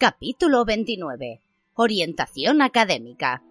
Capítulo 29. Orientación académica.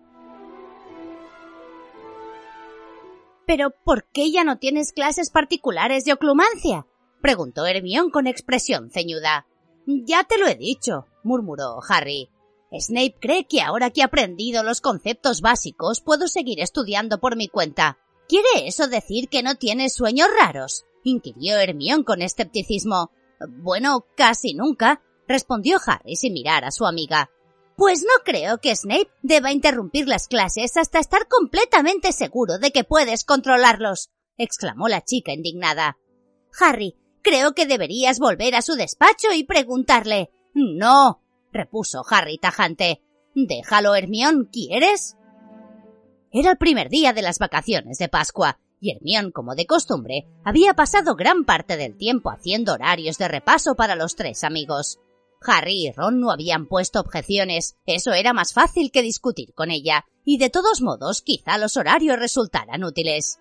¿Pero por qué ya no tienes clases particulares de oclumancia? preguntó Hermión con expresión ceñuda. Ya te lo he dicho, murmuró Harry. Snape cree que ahora que he aprendido los conceptos básicos puedo seguir estudiando por mi cuenta. ¿Quiere eso decir que no tienes sueños raros? inquirió Hermión con escepticismo. Bueno, casi nunca, respondió Harry sin mirar a su amiga. Pues no creo que Snape deba interrumpir las clases hasta estar completamente seguro de que puedes controlarlos, exclamó la chica indignada. Harry, creo que deberías volver a su despacho y preguntarle. No, repuso Harry tajante. Déjalo, Hermión, ¿quieres? Era el primer día de las vacaciones de Pascua, y Hermión, como de costumbre, había pasado gran parte del tiempo haciendo horarios de repaso para los tres amigos. Harry y Ron no habían puesto objeciones, eso era más fácil que discutir con ella, y de todos modos quizá los horarios resultaran útiles.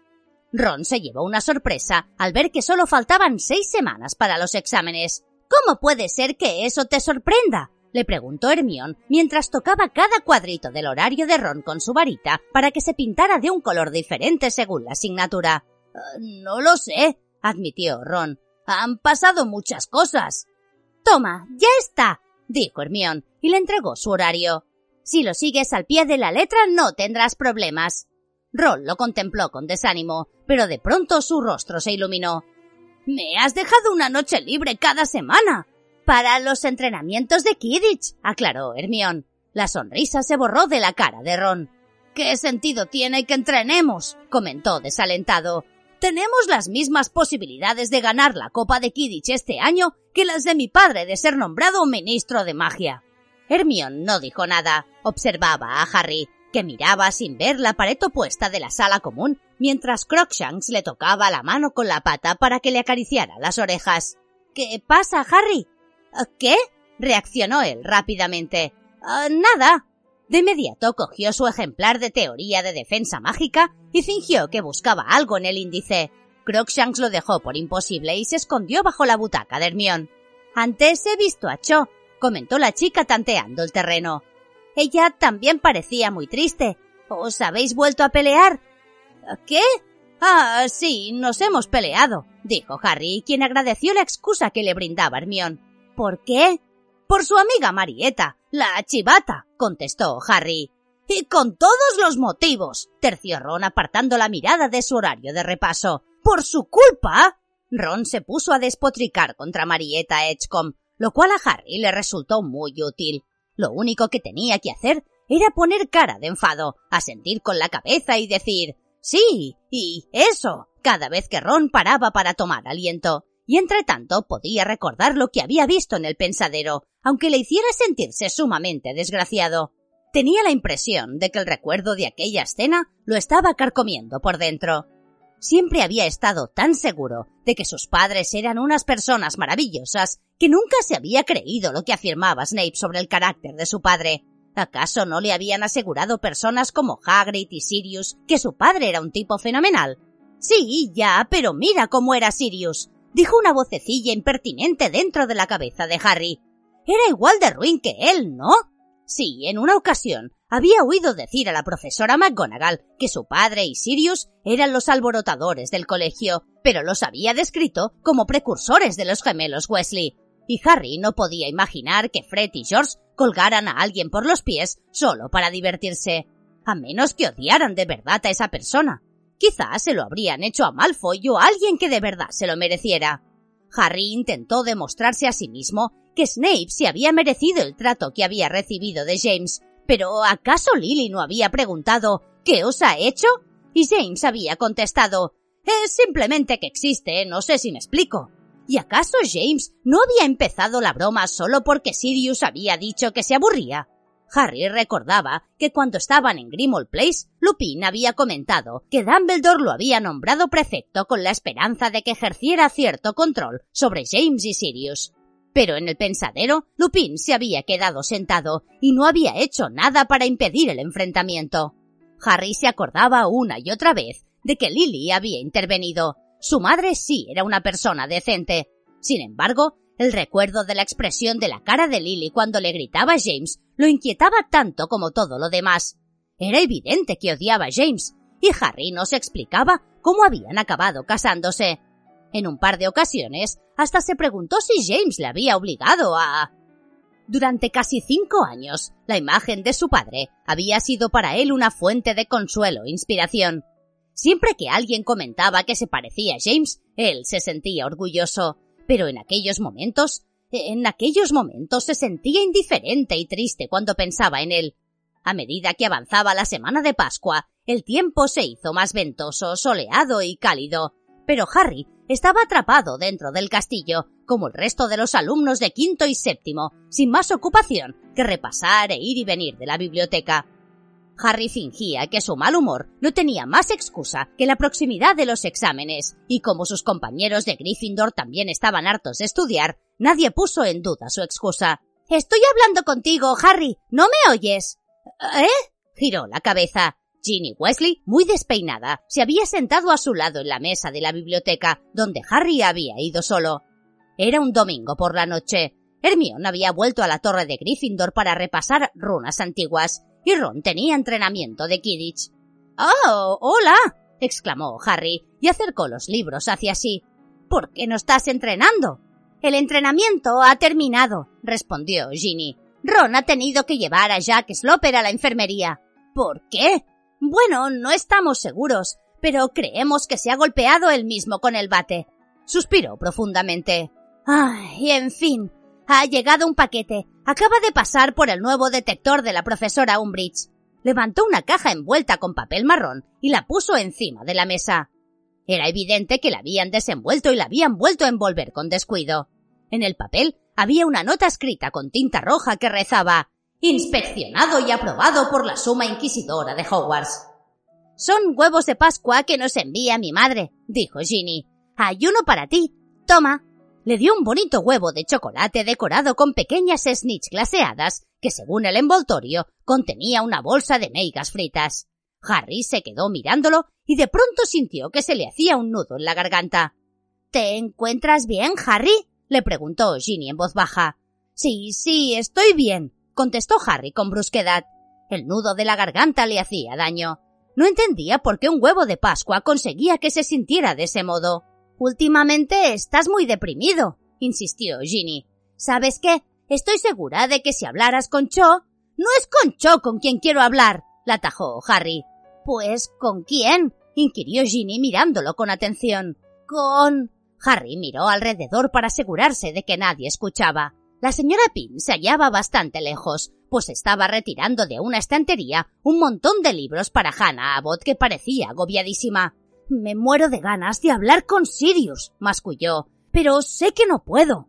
Ron se llevó una sorpresa al ver que solo faltaban seis semanas para los exámenes. ¿Cómo puede ser que eso te sorprenda? le preguntó Hermión mientras tocaba cada cuadrito del horario de Ron con su varita para que se pintara de un color diferente según la asignatura. Ah, no lo sé, admitió Ron. Han pasado muchas cosas. Toma, ya está, dijo Hermión, y le entregó su horario. Si lo sigues al pie de la letra no tendrás problemas. Ron lo contempló con desánimo, pero de pronto su rostro se iluminó. Me has dejado una noche libre cada semana. Para los entrenamientos de Kidditch, aclaró Hermión. La sonrisa se borró de la cara de Ron. ¿Qué sentido tiene que entrenemos? comentó desalentado. Tenemos las mismas posibilidades de ganar la Copa de Kidditch este año que las de mi padre de ser nombrado ministro de magia. Hermión no dijo nada, observaba a Harry, que miraba sin ver la pared opuesta de la sala común, mientras Crookshanks le tocaba la mano con la pata para que le acariciara las orejas. ¿Qué pasa, Harry? ¿Qué? reaccionó él rápidamente. Ah, nada. De inmediato cogió su ejemplar de teoría de defensa mágica y fingió que buscaba algo en el índice. Crookshanks lo dejó por imposible y se escondió bajo la butaca de Hermión. Antes he visto a Cho, comentó la chica tanteando el terreno. Ella también parecía muy triste. ¿Os habéis vuelto a pelear? ¿Qué? Ah, sí, nos hemos peleado, dijo Harry, quien agradeció la excusa que le brindaba Hermión. ¿Por qué? Por su amiga Marieta, la chivata, contestó Harry. Y con todos los motivos, terció Ron apartando la mirada de su horario de repaso. ¿Por su culpa? Ron se puso a despotricar contra Marieta Edgecombe, lo cual a Harry le resultó muy útil. Lo único que tenía que hacer era poner cara de enfado, asentir con la cabeza y decir sí, y eso, cada vez que Ron paraba para tomar aliento y entre tanto podía recordar lo que había visto en el pensadero, aunque le hiciera sentirse sumamente desgraciado. Tenía la impresión de que el recuerdo de aquella escena lo estaba carcomiendo por dentro. Siempre había estado tan seguro de que sus padres eran unas personas maravillosas que nunca se había creído lo que afirmaba Snape sobre el carácter de su padre. ¿Acaso no le habían asegurado personas como Hagrid y Sirius que su padre era un tipo fenomenal? Sí, ya, pero mira cómo era Sirius dijo una vocecilla impertinente dentro de la cabeza de Harry. Era igual de ruin que él, ¿no? Sí, en una ocasión había oído decir a la profesora McGonagall que su padre y Sirius eran los alborotadores del colegio, pero los había descrito como precursores de los gemelos Wesley. Y Harry no podía imaginar que Fred y George colgaran a alguien por los pies solo para divertirse, a menos que odiaran de verdad a esa persona. Quizás se lo habrían hecho a Malfoy o a alguien que de verdad se lo mereciera. Harry intentó demostrarse a sí mismo que Snape se había merecido el trato que había recibido de James, pero ¿acaso Lily no había preguntado ¿qué os ha hecho? Y James había contestado es simplemente que existe, no sé si me explico. ¿Y acaso James no había empezado la broma solo porque Sirius había dicho que se aburría? Harry recordaba que cuando estaban en Grimmauld Place, Lupin había comentado que Dumbledore lo había nombrado prefecto con la esperanza de que ejerciera cierto control sobre James y Sirius. Pero en el pensadero, Lupin se había quedado sentado y no había hecho nada para impedir el enfrentamiento. Harry se acordaba una y otra vez de que Lily había intervenido. Su madre sí era una persona decente. Sin embargo, El recuerdo de la expresión de la cara de Lily cuando le gritaba a James lo inquietaba tanto como todo lo demás. Era evidente que odiaba a James, y Harry no se explicaba cómo habían acabado casándose. En un par de ocasiones hasta se preguntó si James le había obligado a... Durante casi cinco años, la imagen de su padre había sido para él una fuente de consuelo e inspiración. Siempre que alguien comentaba que se parecía a James, él se sentía orgulloso, pero en aquellos momentos, en aquellos momentos se sentía indiferente y triste cuando pensaba en él. A medida que avanzaba la semana de Pascua, el tiempo se hizo más ventoso, soleado y cálido, pero Harry estaba atrapado dentro del castillo, como el resto de los alumnos de quinto y séptimo, sin más ocupación que repasar e ir y venir de la biblioteca. Harry fingía que su mal humor no tenía más excusa que la proximidad de los exámenes, y como sus compañeros de Gryffindor también estaban hartos de estudiar, nadie puso en duda su excusa. Estoy hablando contigo, Harry. ¿No me oyes? ¿Eh? giró la cabeza. Ginny Wesley, muy despeinada, se había sentado a su lado en la mesa de la biblioteca, donde Harry había ido solo. Era un domingo por la noche. Hermione había vuelto a la torre de Gryffindor para repasar runas antiguas, y Ron tenía entrenamiento de Kidditch. ¡Oh, hola! exclamó Harry, y acercó los libros hacia sí. ¿Por qué no estás entrenando? El entrenamiento ha terminado, respondió Ginny. Ron ha tenido que llevar a Jack Sloper a la enfermería. ¿Por qué? Bueno, no estamos seguros, pero creemos que se ha golpeado él mismo con el bate. Suspiró profundamente. Ay, en fin. Ha llegado un paquete. Acaba de pasar por el nuevo detector de la profesora Umbridge. Levantó una caja envuelta con papel marrón y la puso encima de la mesa. Era evidente que la habían desenvuelto y la habían vuelto a envolver con descuido. En el papel había una nota escrita con tinta roja que rezaba Inspeccionado y aprobado por la Suma Inquisidora de Hogwarts. Son huevos de Pascua que nos envía mi madre, dijo Ginny. Hay uno para ti. Toma. Le dio un bonito huevo de chocolate decorado con pequeñas snitch glaseadas que, según el envoltorio, contenía una bolsa de meigas fritas. Harry se quedó mirándolo y de pronto sintió que se le hacía un nudo en la garganta. ¿Te encuentras bien, Harry? le preguntó Ginny en voz baja. Sí, sí, estoy bien, contestó Harry con brusquedad. El nudo de la garganta le hacía daño. No entendía por qué un huevo de Pascua conseguía que se sintiera de ese modo. Últimamente estás muy deprimido, insistió Ginny. ¿Sabes qué? Estoy segura de que si hablaras con Cho... No es con Cho con quien quiero hablar, la atajó Harry. Pues, ¿con quién? inquirió Ginny mirándolo con atención. Con... Harry miró alrededor para asegurarse de que nadie escuchaba. La señora Pin se hallaba bastante lejos, pues estaba retirando de una estantería un montón de libros para Hannah Abbott que parecía agobiadísima. Me muero de ganas de hablar con Sirius, masculló, pero sé que no puedo.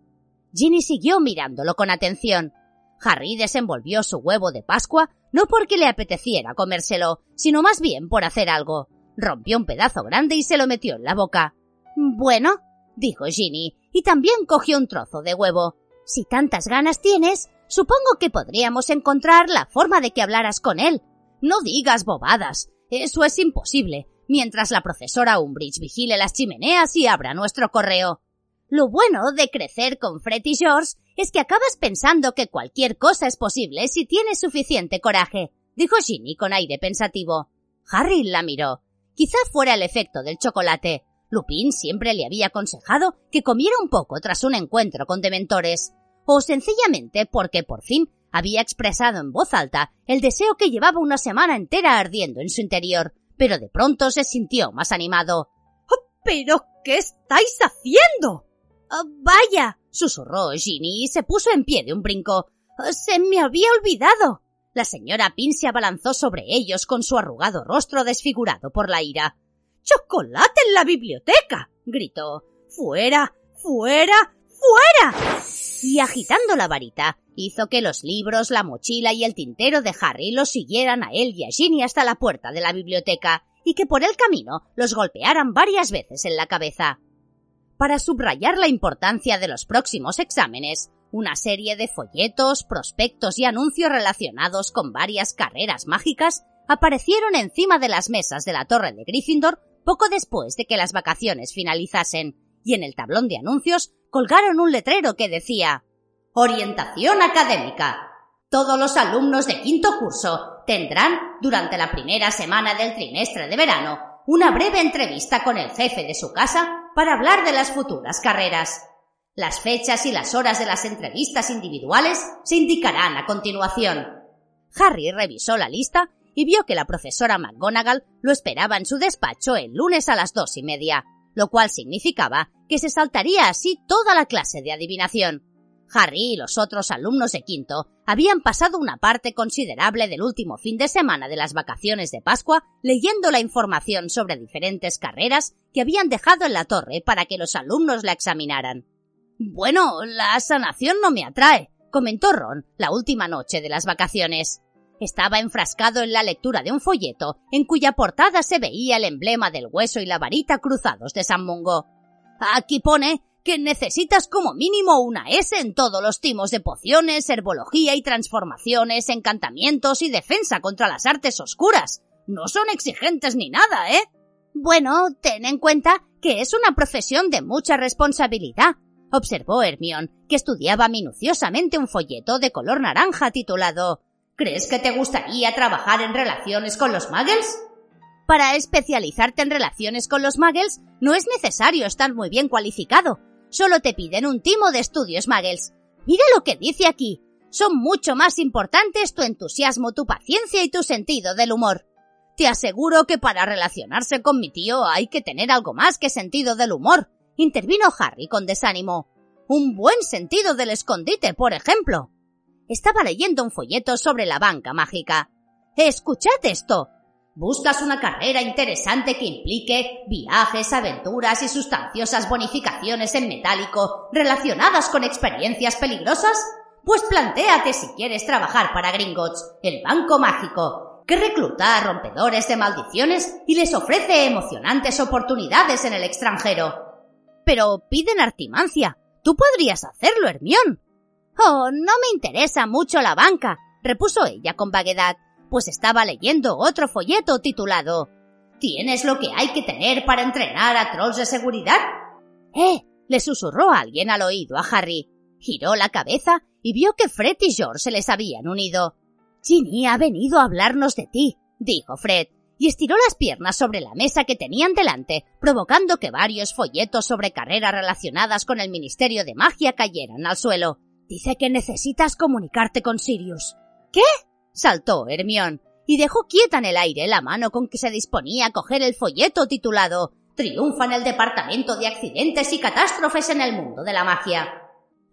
Ginny siguió mirándolo con atención. Harry desenvolvió su huevo de Pascua no porque le apeteciera comérselo, sino más bien por hacer algo. Rompió un pedazo grande y se lo metió en la boca. Bueno, dijo Ginny, y también cogió un trozo de huevo. Si tantas ganas tienes, supongo que podríamos encontrar la forma de que hablaras con él. No digas bobadas. Eso es imposible, mientras la profesora Umbridge vigile las chimeneas y abra nuestro correo. Lo bueno de crecer con Fred y George es que acabas pensando que cualquier cosa es posible si tienes suficiente coraje, dijo Ginny con aire pensativo. Harry la miró. Quizá fuera el efecto del chocolate. Lupin siempre le había aconsejado que comiera un poco tras un encuentro con dementores, o sencillamente porque por fin había expresado en voz alta el deseo que llevaba una semana entera ardiendo en su interior, pero de pronto se sintió más animado. Oh, ¿Pero qué estáis haciendo? Oh, vaya, susurró Ginny y se puso en pie de un brinco. Oh, se me había olvidado. La señora Pin se abalanzó sobre ellos con su arrugado rostro desfigurado por la ira. ¡Chocolate en la biblioteca! gritó. ¡Fuera! ¡Fuera! ¡Fuera! Y agitando la varita, hizo que los libros, la mochila y el tintero de Harry los siguieran a él y a Ginny hasta la puerta de la biblioteca, y que por el camino los golpearan varias veces en la cabeza. Para subrayar la importancia de los próximos exámenes, una serie de folletos, prospectos y anuncios relacionados con varias carreras mágicas aparecieron encima de las mesas de la torre de Gryffindor poco después de que las vacaciones finalizasen, y en el tablón de anuncios colgaron un letrero que decía Orientación académica. Todos los alumnos de quinto curso tendrán, durante la primera semana del trimestre de verano, una breve entrevista con el jefe de su casa para hablar de las futuras carreras. Las fechas y las horas de las entrevistas individuales se indicarán a continuación. Harry revisó la lista y vio que la profesora McGonagall lo esperaba en su despacho el lunes a las dos y media lo cual significaba que se saltaría así toda la clase de adivinación. Harry y los otros alumnos de quinto habían pasado una parte considerable del último fin de semana de las vacaciones de Pascua leyendo la información sobre diferentes carreras que habían dejado en la torre para que los alumnos la examinaran. Bueno, la sanación no me atrae, comentó Ron la última noche de las vacaciones. Estaba enfrascado en la lectura de un folleto en cuya portada se veía el emblema del hueso y la varita cruzados de San Mungo. Aquí pone que necesitas como mínimo una S en todos los timos de pociones, herbología y transformaciones, encantamientos y defensa contra las artes oscuras. No son exigentes ni nada, ¿eh? Bueno, ten en cuenta que es una profesión de mucha responsabilidad, observó Hermión, que estudiaba minuciosamente un folleto de color naranja titulado ¿Crees que te gustaría trabajar en relaciones con los muggles? Para especializarte en relaciones con los muggles no es necesario estar muy bien cualificado. Solo te piden un timo de estudios muggles. Mira lo que dice aquí. Son mucho más importantes tu entusiasmo, tu paciencia y tu sentido del humor. Te aseguro que para relacionarse con mi tío hay que tener algo más que sentido del humor, intervino Harry con desánimo. Un buen sentido del escondite, por ejemplo estaba leyendo un folleto sobre la banca mágica. Escuchad esto. ¿Buscas una carrera interesante que implique viajes, aventuras y sustanciosas bonificaciones en metálico relacionadas con experiencias peligrosas? Pues plantéate si quieres trabajar para Gringotts, el banco mágico, que recluta a rompedores de maldiciones y les ofrece emocionantes oportunidades en el extranjero. Pero piden artimancia. Tú podrías hacerlo, Hermión. Oh, no me interesa mucho la banca, repuso ella con vaguedad, pues estaba leyendo otro folleto titulado ¿Tienes lo que hay que tener para entrenar a trolls de seguridad? ¡Eh! le susurró alguien al oído a Harry. Giró la cabeza y vio que Fred y George se les habían unido. Ginny ha venido a hablarnos de ti, dijo Fred, y estiró las piernas sobre la mesa que tenían delante, provocando que varios folletos sobre carreras relacionadas con el Ministerio de Magia cayeran al suelo. Dice que necesitas comunicarte con Sirius. ¿Qué? saltó Hermión, y dejó quieta en el aire la mano con que se disponía a coger el folleto titulado Triunfa en el Departamento de Accidentes y Catástrofes en el Mundo de la Magia.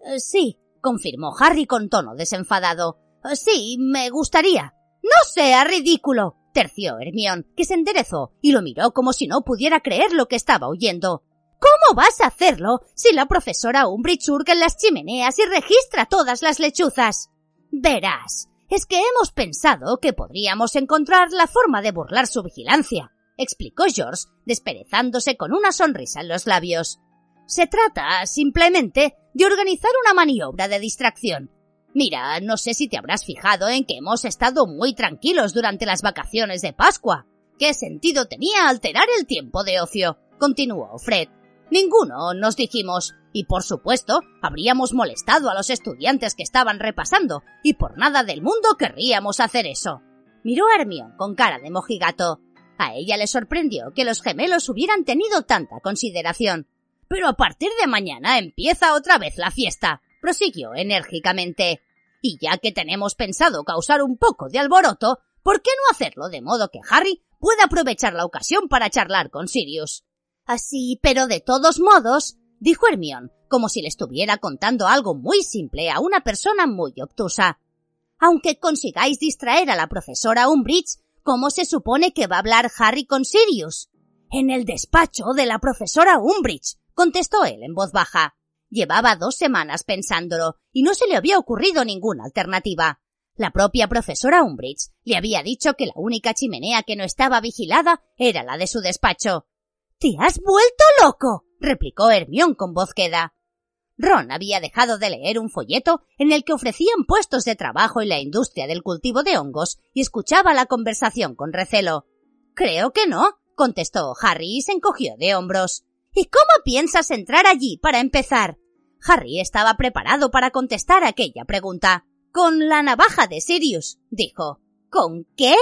Eh, sí, confirmó Harry con tono desenfadado. Eh, sí, me gustaría. No sea ridículo, terció Hermión, que se enderezó y lo miró como si no pudiera creer lo que estaba oyendo. ¿Cómo vas a hacerlo si la profesora Umbridge en las chimeneas y registra todas las lechuzas? Verás, es que hemos pensado que podríamos encontrar la forma de burlar su vigilancia, explicó George, desperezándose con una sonrisa en los labios. Se trata, simplemente, de organizar una maniobra de distracción. Mira, no sé si te habrás fijado en que hemos estado muy tranquilos durante las vacaciones de Pascua. ¿Qué sentido tenía alterar el tiempo de ocio? continuó Fred. Ninguno, nos dijimos, y por supuesto habríamos molestado a los estudiantes que estaban repasando, y por nada del mundo querríamos hacer eso. Miró a Hermión con cara de mojigato. A ella le sorprendió que los gemelos hubieran tenido tanta consideración. Pero a partir de mañana empieza otra vez la fiesta, prosiguió enérgicamente. Y ya que tenemos pensado causar un poco de alboroto, ¿por qué no hacerlo de modo que Harry pueda aprovechar la ocasión para charlar con Sirius? Así, pero de todos modos, dijo Hermión, como si le estuviera contando algo muy simple a una persona muy obtusa. Aunque consigáis distraer a la profesora Umbridge, ¿cómo se supone que va a hablar Harry con Sirius? En el despacho de la profesora Umbridge, contestó él en voz baja. Llevaba dos semanas pensándolo y no se le había ocurrido ninguna alternativa. La propia profesora Umbridge le había dicho que la única chimenea que no estaba vigilada era la de su despacho. ¿Te has vuelto loco? replicó Hermión con voz queda. Ron había dejado de leer un folleto en el que ofrecían puestos de trabajo en la industria del cultivo de hongos y escuchaba la conversación con recelo. Creo que no, contestó Harry y se encogió de hombros. ¿Y cómo piensas entrar allí para empezar? Harry estaba preparado para contestar aquella pregunta. Con la navaja de Sirius, dijo. ¿Con qué?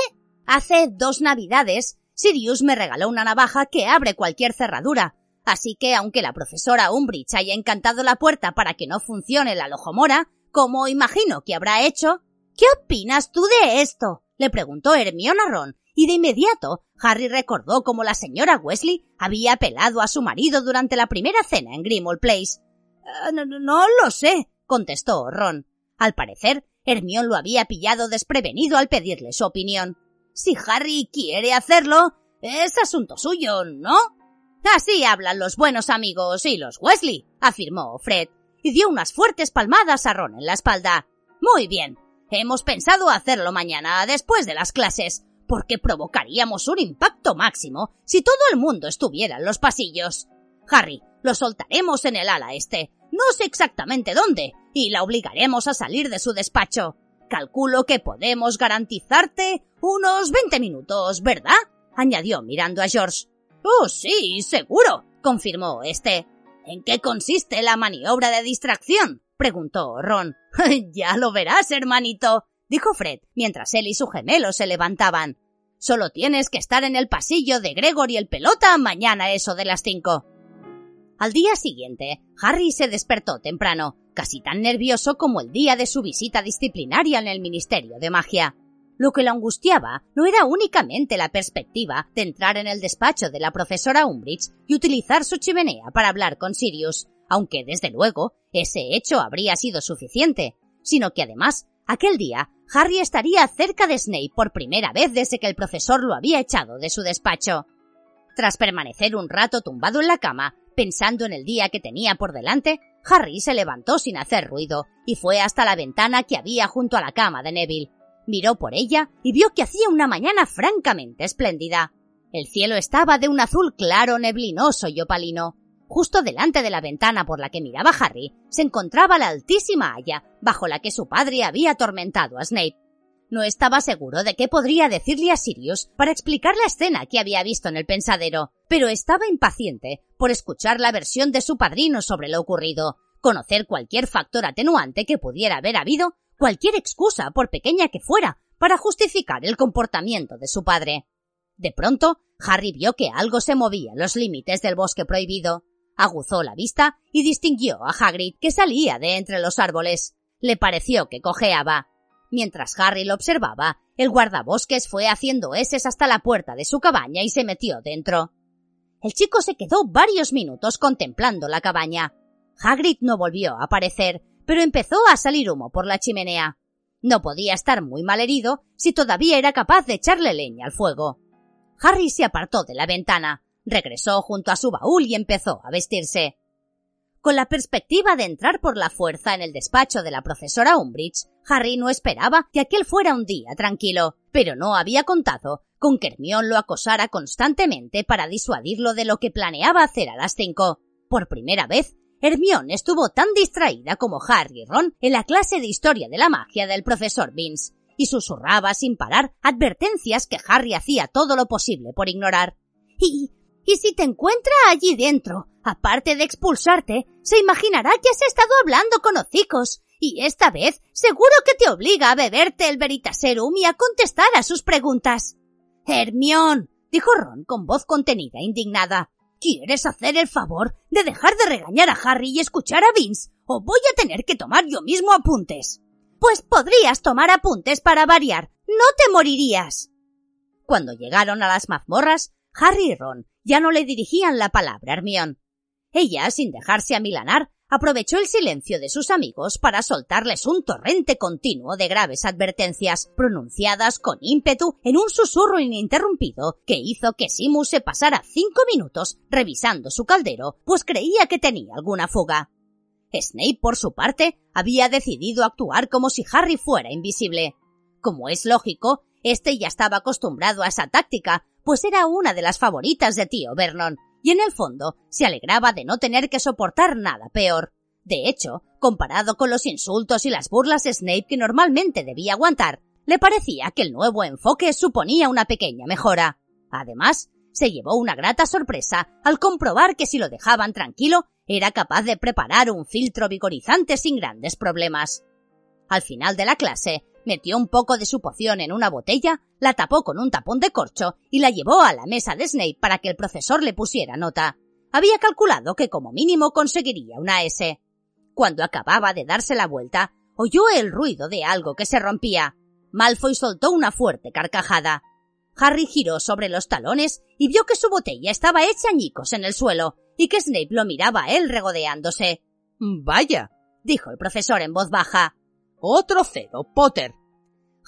Hace dos navidades, Sirius me regaló una navaja que abre cualquier cerradura. Así que, aunque la profesora Umbridge haya encantado la puerta para que no funcione la lojomora, como imagino que habrá hecho, ¿qué opinas tú de esto? le preguntó Hermione a Ron, y de inmediato Harry recordó cómo la señora Wesley había apelado a su marido durante la primera cena en Grimmauld Place. Eh, no, no, lo sé, contestó Ron. Al parecer, Hermione lo había pillado desprevenido al pedirle su opinión. Si Harry quiere hacerlo, es asunto suyo, ¿no? Así hablan los buenos amigos y los Wesley, afirmó Fred, y dio unas fuertes palmadas a Ron en la espalda. Muy bien, hemos pensado hacerlo mañana después de las clases, porque provocaríamos un impacto máximo si todo el mundo estuviera en los pasillos. Harry, lo soltaremos en el ala este, no sé exactamente dónde, y la obligaremos a salir de su despacho. Calculo que podemos garantizarte unos veinte minutos, ¿verdad? añadió mirando a George. Oh, sí, seguro, confirmó este. ¿En qué consiste la maniobra de distracción? preguntó Ron. ya lo verás, hermanito, dijo Fred, mientras él y su gemelo se levantaban. Solo tienes que estar en el pasillo de Gregory el pelota mañana eso de las cinco. Al día siguiente, Harry se despertó temprano, casi tan nervioso como el día de su visita disciplinaria en el Ministerio de Magia. Lo que lo angustiaba no era únicamente la perspectiva de entrar en el despacho de la profesora Umbridge y utilizar su chimenea para hablar con Sirius, aunque desde luego ese hecho habría sido suficiente, sino que además, aquel día, Harry estaría cerca de Snape por primera vez desde que el profesor lo había echado de su despacho. Tras permanecer un rato tumbado en la cama, Pensando en el día que tenía por delante, Harry se levantó sin hacer ruido y fue hasta la ventana que había junto a la cama de Neville. Miró por ella y vio que hacía una mañana francamente espléndida. El cielo estaba de un azul claro, neblinoso y opalino. Justo delante de la ventana por la que miraba Harry se encontraba la altísima haya bajo la que su padre había atormentado a Snape. No estaba seguro de qué podría decirle a Sirius para explicar la escena que había visto en el pensadero, pero estaba impaciente por escuchar la versión de su padrino sobre lo ocurrido, conocer cualquier factor atenuante que pudiera haber habido, cualquier excusa, por pequeña que fuera, para justificar el comportamiento de su padre. De pronto, Harry vio que algo se movía en los límites del bosque prohibido. Aguzó la vista y distinguió a Hagrid que salía de entre los árboles. Le pareció que cojeaba. Mientras Harry lo observaba, el guardabosques fue haciendo eses hasta la puerta de su cabaña y se metió dentro. El chico se quedó varios minutos contemplando la cabaña. Hagrid no volvió a aparecer, pero empezó a salir humo por la chimenea. No podía estar muy mal herido si todavía era capaz de echarle leña al fuego. Harry se apartó de la ventana, regresó junto a su baúl y empezó a vestirse. Con la perspectiva de entrar por la fuerza en el despacho de la profesora Umbridge, Harry no esperaba que aquel fuera un día tranquilo, pero no había contado con que Hermione lo acosara constantemente para disuadirlo de lo que planeaba hacer a las cinco. Por primera vez, Hermione estuvo tan distraída como Harry y Ron en la clase de historia de la magia del profesor Vince, y susurraba sin parar advertencias que Harry hacía todo lo posible por ignorar. Y y si te encuentra allí dentro, aparte de expulsarte, se imaginará que has estado hablando con hocicos, y esta vez seguro que te obliga a beberte el Veritaserum y a contestar a sus preguntas. Hermión, dijo Ron con voz contenida e indignada. ¿Quieres hacer el favor de dejar de regañar a Harry y escuchar a Vince? ¿O voy a tener que tomar yo mismo apuntes? Pues podrías tomar apuntes para variar. No te morirías. Cuando llegaron a las mazmorras, Harry y Ron ya no le dirigían la palabra a Hermión. Ella, sin dejarse amilanar, aprovechó el silencio de sus amigos para soltarles un torrente continuo de graves advertencias, pronunciadas con ímpetu en un susurro ininterrumpido que hizo que Simus se pasara cinco minutos revisando su caldero, pues creía que tenía alguna fuga. Snape, por su parte, había decidido actuar como si Harry fuera invisible. Como es lógico, este ya estaba acostumbrado a esa táctica, pues era una de las favoritas de tío Vernon, y en el fondo se alegraba de no tener que soportar nada peor. De hecho, comparado con los insultos y las burlas de Snape que normalmente debía aguantar, le parecía que el nuevo enfoque suponía una pequeña mejora. Además, se llevó una grata sorpresa al comprobar que si lo dejaban tranquilo, era capaz de preparar un filtro vigorizante sin grandes problemas. Al final de la clase, metió un poco de su poción en una botella, la tapó con un tapón de corcho y la llevó a la mesa de Snape para que el profesor le pusiera nota. Había calculado que como mínimo conseguiría una S. Cuando acababa de darse la vuelta, oyó el ruido de algo que se rompía. Malfoy soltó una fuerte carcajada. Harry giró sobre los talones y vio que su botella estaba hecha añicos en el suelo y que Snape lo miraba a él regodeándose. Vaya, dijo el profesor en voz baja. Otro cero, Potter.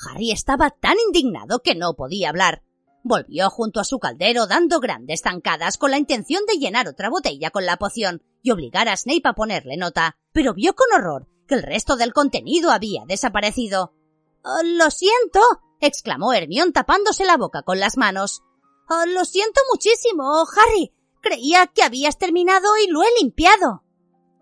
Harry estaba tan indignado que no podía hablar. Volvió junto a su caldero dando grandes zancadas con la intención de llenar otra botella con la poción y obligar a Snape a ponerle nota, pero vio con horror que el resto del contenido había desaparecido. Oh, lo siento, exclamó Hermión tapándose la boca con las manos. Oh, lo siento muchísimo, Harry. Creía que habías terminado y lo he limpiado.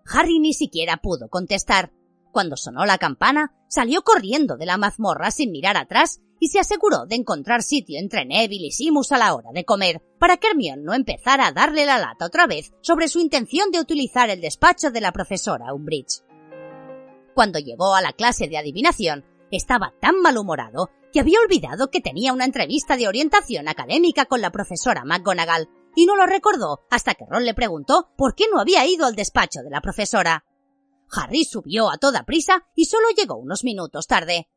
Harry ni siquiera pudo contestar. Cuando sonó la campana, salió corriendo de la mazmorra sin mirar atrás y se aseguró de encontrar sitio entre Neville y Simus a la hora de comer, para que Hermione no empezara a darle la lata otra vez sobre su intención de utilizar el despacho de la profesora Umbridge. Cuando llegó a la clase de adivinación, estaba tan malhumorado que había olvidado que tenía una entrevista de orientación académica con la profesora McGonagall y no lo recordó hasta que Ron le preguntó por qué no había ido al despacho de la profesora. Harry subió a toda prisa y solo llegó unos minutos tarde.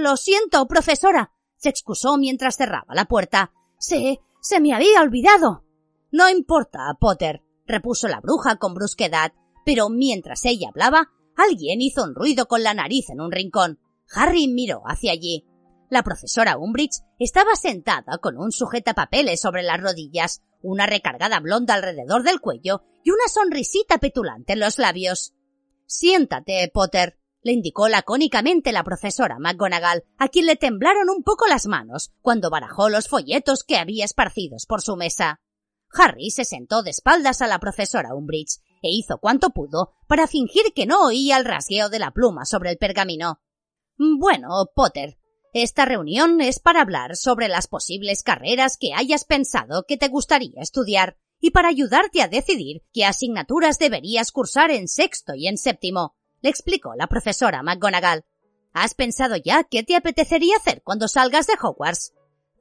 Lo siento, profesora, se excusó mientras cerraba la puerta. Se. se me había olvidado. No importa, Potter, repuso la bruja con brusquedad, pero mientras ella hablaba, alguien hizo un ruido con la nariz en un rincón. Harry miró hacia allí. La profesora Umbridge estaba sentada con un sujetapapeles sobre las rodillas, una recargada blonda alrededor del cuello y una sonrisita petulante en los labios. Siéntate, Potter, le indicó lacónicamente la profesora McGonagall, a quien le temblaron un poco las manos cuando barajó los folletos que había esparcidos por su mesa. Harry se sentó de espaldas a la profesora Umbridge e hizo cuanto pudo para fingir que no oía el rasgueo de la pluma sobre el pergamino. Bueno, Potter, esta reunión es para hablar sobre las posibles carreras que hayas pensado que te gustaría estudiar y para ayudarte a decidir qué asignaturas deberías cursar en sexto y en séptimo, le explicó la profesora McGonagall. ¿Has pensado ya qué te apetecería hacer cuando salgas de Hogwarts?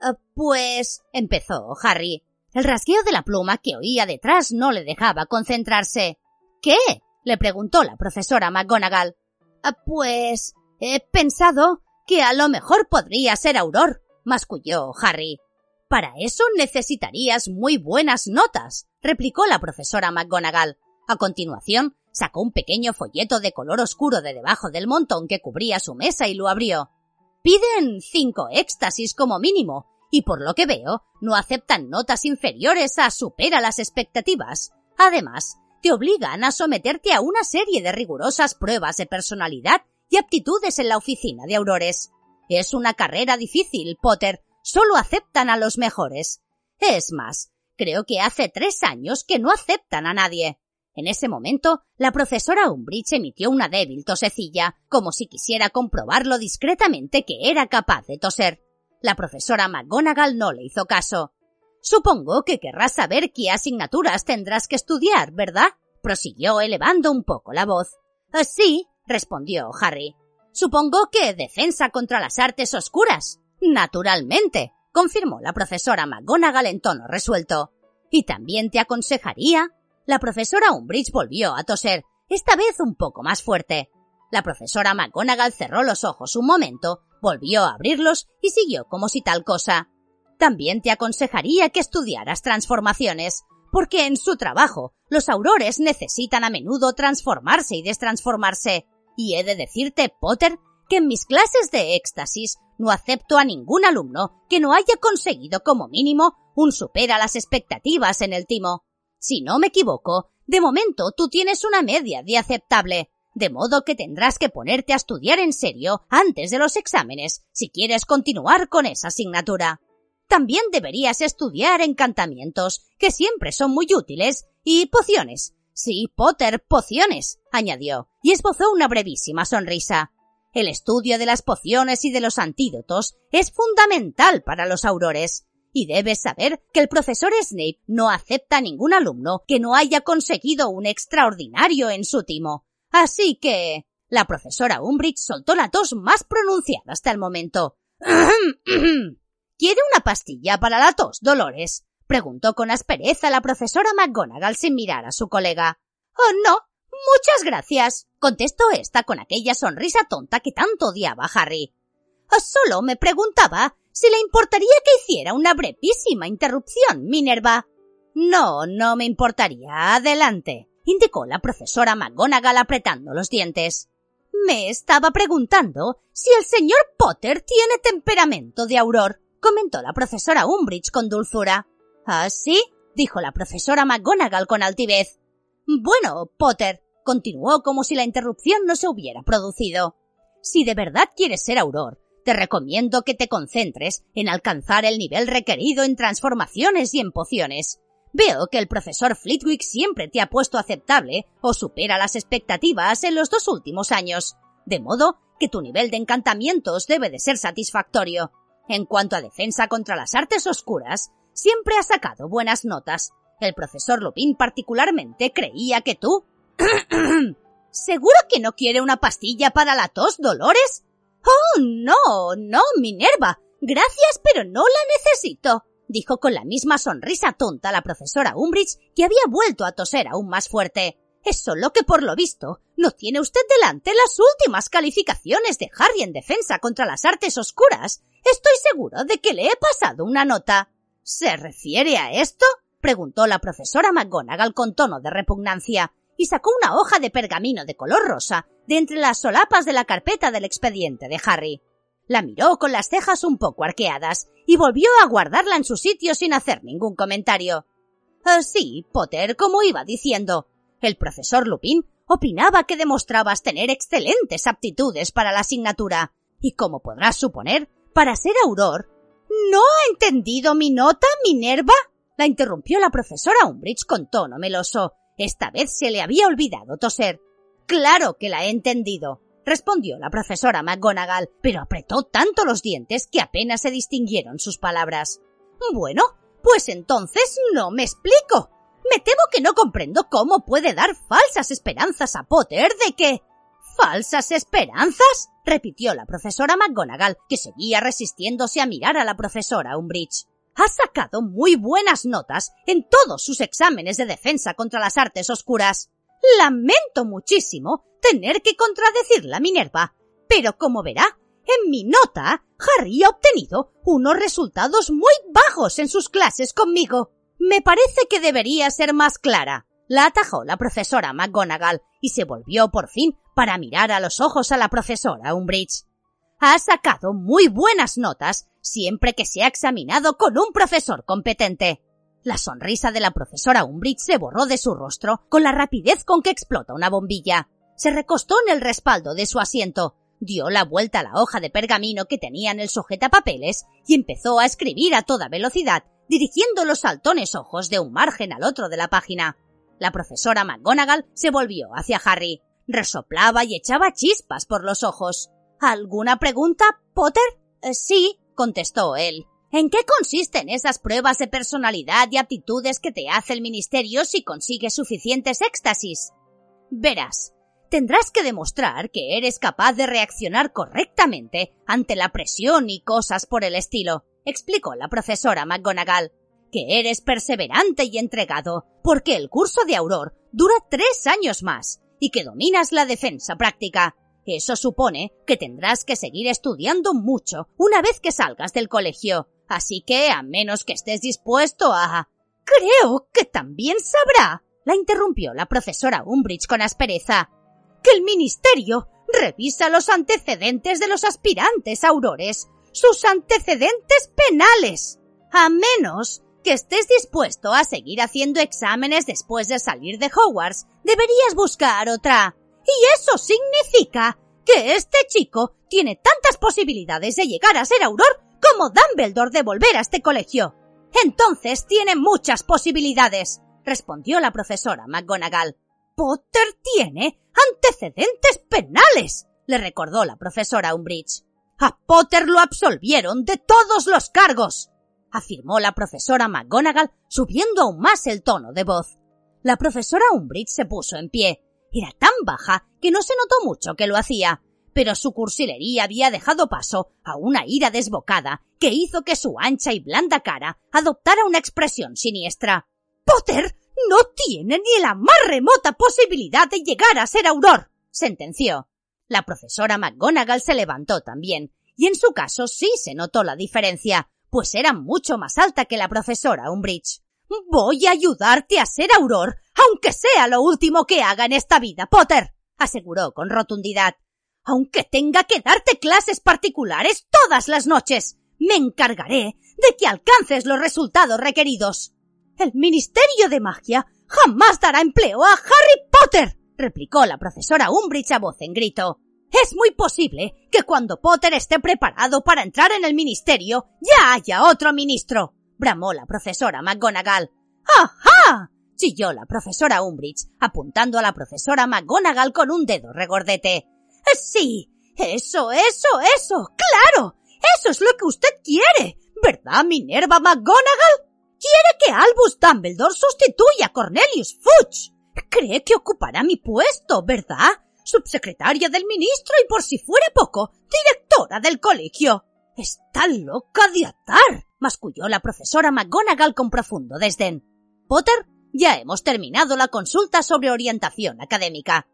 Eh, pues. empezó Harry. El rasgueo de la pluma que oía detrás no le dejaba concentrarse. ¿Qué? le preguntó la profesora McGonagall. Eh, pues. he pensado que a lo mejor podría ser Auror, masculló Harry. Para eso necesitarías muy buenas notas, replicó la profesora McGonagall. A continuación, sacó un pequeño folleto de color oscuro de debajo del montón que cubría su mesa y lo abrió. Piden cinco éxtasis como mínimo, y por lo que veo, no aceptan notas inferiores a supera las expectativas. Además, te obligan a someterte a una serie de rigurosas pruebas de personalidad y aptitudes en la oficina de Aurores. Es una carrera difícil, Potter. Solo aceptan a los mejores. Es más, creo que hace tres años que no aceptan a nadie. En ese momento, la profesora Umbridge emitió una débil tosecilla, como si quisiera comprobarlo discretamente que era capaz de toser. La profesora McGonagall no le hizo caso. Supongo que querrás saber qué asignaturas tendrás que estudiar, ¿verdad? prosiguió elevando un poco la voz. Sí, respondió Harry. Supongo que defensa contra las artes oscuras. Naturalmente, confirmó la profesora McGonagall en tono resuelto. Y también te aconsejaría. La profesora Umbridge volvió a toser, esta vez un poco más fuerte. La profesora McGonagall cerró los ojos un momento, volvió a abrirlos y siguió como si tal cosa. También te aconsejaría que estudiaras transformaciones, porque en su trabajo los aurores necesitan a menudo transformarse y destransformarse. Y he de decirte, Potter, que en mis clases de éxtasis no acepto a ningún alumno que no haya conseguido como mínimo un supera las expectativas en el timo. Si no me equivoco, de momento tú tienes una media de aceptable, de modo que tendrás que ponerte a estudiar en serio antes de los exámenes si quieres continuar con esa asignatura. También deberías estudiar encantamientos, que siempre son muy útiles, y pociones, Sí, Potter, pociones, añadió, y esbozó una brevísima sonrisa. El estudio de las pociones y de los antídotos es fundamental para los aurores, Y debes saber que el profesor Snape no acepta a ningún alumno que no haya conseguido un extraordinario en su timo. Así que... La profesora Umbridge soltó la tos más pronunciada hasta el momento. ¿Quiere una pastilla para la tos, Dolores? preguntó con aspereza la profesora McGonagall sin mirar a su colega. Oh, no. Muchas gracias, contestó ésta con aquella sonrisa tonta que tanto odiaba a Harry. Solo me preguntaba si le importaría que hiciera una brevísima interrupción, Minerva. No, no me importaría. Adelante, indicó la profesora McGonagall apretando los dientes. Me estaba preguntando si el señor Potter tiene temperamento de auror, comentó la profesora Umbridge con dulzura. ¿Ah, sí? dijo la profesora McGonagall con altivez. Bueno, Potter, continuó como si la interrupción no se hubiera producido. Si de verdad quieres ser auror, te recomiendo que te concentres en alcanzar el nivel requerido en transformaciones y en pociones. Veo que el profesor Flitwick siempre te ha puesto aceptable o supera las expectativas en los dos últimos años, de modo que tu nivel de encantamientos debe de ser satisfactorio. En cuanto a defensa contra las artes oscuras, siempre has sacado buenas notas. El profesor Lupin particularmente creía que tú... ¿Seguro que no quiere una pastilla para la tos, Dolores? Oh, no, no, Minerva. Gracias, pero no la necesito dijo con la misma sonrisa tonta la profesora Umbridge, que había vuelto a toser aún más fuerte. Es solo que por lo visto no tiene usted delante las últimas calificaciones de Harry en defensa contra las artes oscuras. Estoy seguro de que le he pasado una nota. ¿Se refiere a esto? preguntó la profesora McGonagall con tono de repugnancia, y sacó una hoja de pergamino de color rosa de entre las solapas de la carpeta del expediente de Harry. La miró con las cejas un poco arqueadas y volvió a guardarla en su sitio sin hacer ningún comentario. Ah, sí, Potter, como iba diciendo. El profesor Lupin opinaba que demostrabas tener excelentes aptitudes para la asignatura. Y como podrás suponer, para ser auror. ¿No ha entendido mi nota, Minerva? La interrumpió la profesora Umbridge con tono meloso. Esta vez se le había olvidado toser. Claro que la he entendido respondió la profesora McGonagall, pero apretó tanto los dientes que apenas se distinguieron sus palabras. Bueno, pues entonces no me explico. Me temo que no comprendo cómo puede dar falsas esperanzas a Potter de que. ¿Falsas esperanzas? repitió la profesora McGonagall, que seguía resistiéndose a mirar a la profesora Umbridge. Ha sacado muy buenas notas en todos sus exámenes de defensa contra las artes oscuras. Lamento muchísimo tener que contradecirla, Minerva, pero como verá, en mi nota, Harry ha obtenido unos resultados muy bajos en sus clases conmigo. Me parece que debería ser más clara. La atajó la profesora McGonagall y se volvió por fin para mirar a los ojos a la profesora Umbridge. Ha sacado muy buenas notas siempre que se ha examinado con un profesor competente. La sonrisa de la profesora Umbridge se borró de su rostro con la rapidez con que explota una bombilla. Se recostó en el respaldo de su asiento, dio la vuelta a la hoja de pergamino que tenía en el sujetapapeles y empezó a escribir a toda velocidad, dirigiendo los saltones ojos de un margen al otro de la página. La profesora McGonagall se volvió hacia Harry. Resoplaba y echaba chispas por los ojos. ¿Alguna pregunta, Potter? Eh, sí, contestó él. ¿En qué consisten esas pruebas de personalidad y aptitudes que te hace el Ministerio si consigues suficientes éxtasis? Verás, tendrás que demostrar que eres capaz de reaccionar correctamente ante la presión y cosas por el estilo, explicó la profesora McGonagall, que eres perseverante y entregado, porque el curso de Auror dura tres años más, y que dominas la defensa práctica. Eso supone que tendrás que seguir estudiando mucho una vez que salgas del colegio, Así que, a menos que estés dispuesto a... Creo que también sabrá, la interrumpió la profesora Umbridge con aspereza, que el Ministerio revisa los antecedentes de los aspirantes aurores, sus antecedentes penales. A menos que estés dispuesto a seguir haciendo exámenes después de salir de Hogwarts, deberías buscar otra. Y eso significa que este chico tiene tantas posibilidades de llegar a ser auror como Dumbledore de volver a este colegio. Entonces tiene muchas posibilidades, respondió la profesora McGonagall. Potter tiene antecedentes penales, le recordó la profesora Umbridge. A Potter lo absolvieron de todos los cargos. afirmó la profesora McGonagall, subiendo aún más el tono de voz. La profesora Umbridge se puso en pie. Era tan baja que no se notó mucho que lo hacía, pero su cursilería había dejado paso a una ira desbocada que hizo que su ancha y blanda cara adoptara una expresión siniestra. Potter no tiene ni la más remota posibilidad de llegar a ser Auror, sentenció. La profesora McGonagall se levantó también, y en su caso sí se notó la diferencia, pues era mucho más alta que la profesora Umbridge. Voy a ayudarte a ser Auror, aunque sea lo último que haga en esta vida, Potter, aseguró con rotundidad. Aunque tenga que darte clases particulares todas las noches, me encargaré de que alcances los resultados requeridos. El Ministerio de Magia jamás dará empleo a Harry Potter, replicó la profesora Umbridge a voz en grito. Es muy posible que cuando Potter esté preparado para entrar en el ministerio ya haya otro ministro, bramó la profesora McGonagall. ¡Ajá! chilló la profesora Umbridge, apuntando a la profesora McGonagall con un dedo regordete. Sí, eso, eso, eso, claro, eso es lo que usted quiere, ¿verdad, Minerva McGonagall? Quiere que Albus Dumbledore sustituya a Cornelius Fudge. Cree que ocupará mi puesto, ¿verdad? Subsecretaria del ministro y por si fuera poco, directora del colegio. Está loca de atar, masculló la profesora McGonagall con profundo desdén. Potter, ya hemos terminado la consulta sobre orientación académica.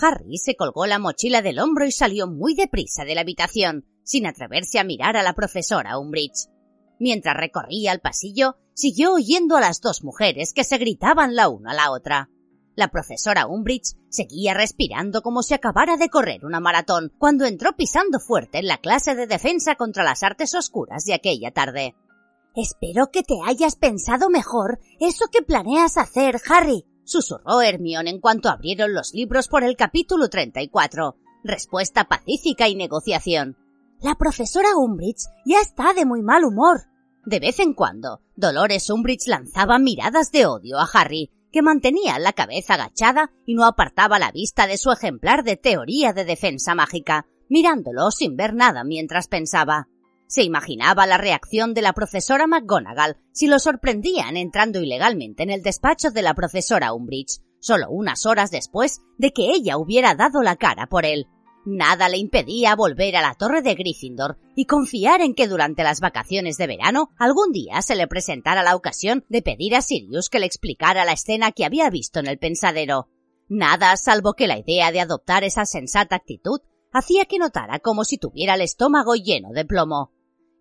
Harry se colgó la mochila del hombro y salió muy deprisa de la habitación, sin atreverse a mirar a la profesora Umbridge. Mientras recorría el pasillo, siguió oyendo a las dos mujeres que se gritaban la una a la otra. La profesora Umbridge seguía respirando como si acabara de correr una maratón cuando entró pisando fuerte en la clase de defensa contra las artes oscuras de aquella tarde. Espero que te hayas pensado mejor eso que planeas hacer, Harry, susurró Hermione en cuanto abrieron los libros por el capítulo 34. Respuesta pacífica y negociación. La profesora Umbridge ya está de muy mal humor. De vez en cuando, Dolores Umbridge lanzaba miradas de odio a Harry, que mantenía la cabeza agachada y no apartaba la vista de su ejemplar de teoría de defensa mágica, mirándolo sin ver nada mientras pensaba. Se imaginaba la reacción de la profesora McGonagall si lo sorprendían entrando ilegalmente en el despacho de la profesora Umbridge, solo unas horas después de que ella hubiera dado la cara por él, Nada le impedía volver a la torre de Gryffindor y confiar en que durante las vacaciones de verano algún día se le presentara la ocasión de pedir a Sirius que le explicara la escena que había visto en el pensadero. Nada, salvo que la idea de adoptar esa sensata actitud hacía que notara como si tuviera el estómago lleno de plomo.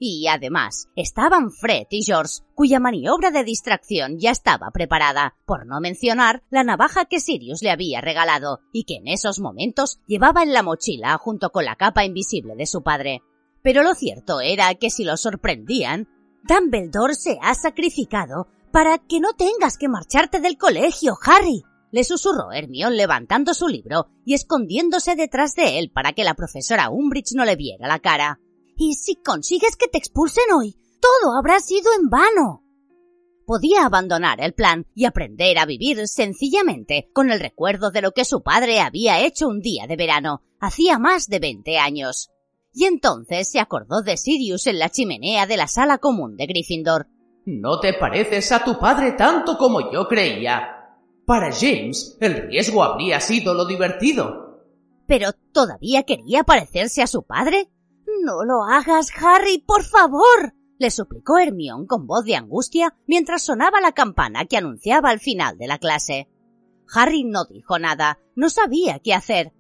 Y además, estaban Fred y George, cuya maniobra de distracción ya estaba preparada, por no mencionar la navaja que Sirius le había regalado, y que en esos momentos llevaba en la mochila junto con la capa invisible de su padre. Pero lo cierto era que si lo sorprendían, Dumbledore se ha sacrificado para que no tengas que marcharte del colegio, Harry, le susurró Hermione levantando su libro y escondiéndose detrás de él para que la profesora Umbridge no le viera la cara. Y si consigues que te expulsen hoy, todo habrá sido en vano. Podía abandonar el plan y aprender a vivir sencillamente con el recuerdo de lo que su padre había hecho un día de verano, hacía más de veinte años. Y entonces se acordó de Sirius en la chimenea de la sala común de Gryffindor. No te pareces a tu padre tanto como yo creía. Para James, el riesgo habría sido lo divertido. ¿Pero todavía quería parecerse a su padre? No lo hagas, Harry, por favor. le suplicó Hermión con voz de angustia mientras sonaba la campana que anunciaba el final de la clase. Harry no dijo nada, no sabía qué hacer.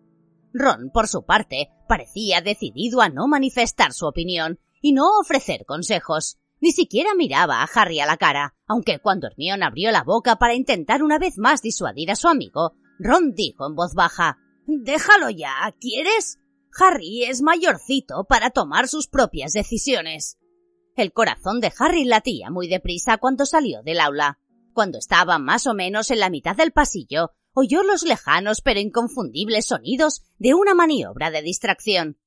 Ron, por su parte, parecía decidido a no manifestar su opinión y no ofrecer consejos. Ni siquiera miraba a Harry a la cara, aunque cuando Hermión abrió la boca para intentar una vez más disuadir a su amigo, Ron dijo en voz baja Déjalo ya, ¿quieres? Harry es mayorcito para tomar sus propias decisiones. El corazón de Harry latía muy deprisa cuando salió del aula. Cuando estaba más o menos en la mitad del pasillo, oyó los lejanos pero inconfundibles sonidos de una maniobra de distracción.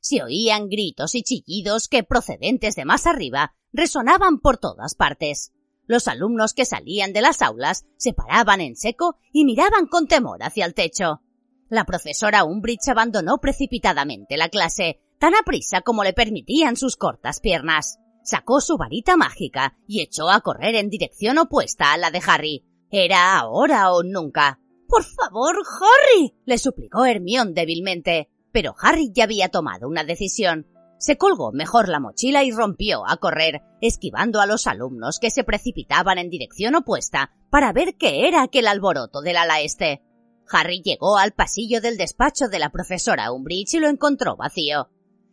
Se oían gritos y chillidos que, procedentes de más arriba, resonaban por todas partes. Los alumnos que salían de las aulas se paraban en seco y miraban con temor hacia el techo. La profesora Umbridge abandonó precipitadamente la clase, tan aprisa como le permitían sus cortas piernas. Sacó su varita mágica y echó a correr en dirección opuesta a la de Harry. Era ahora o nunca. Por favor, Harry, le suplicó Hermión débilmente. Pero Harry ya había tomado una decisión. Se colgó mejor la mochila y rompió a correr, esquivando a los alumnos que se precipitaban en dirección opuesta para ver qué era aquel alboroto del ala este. Harry llegó al pasillo del despacho de la profesora Umbridge y lo encontró vacío.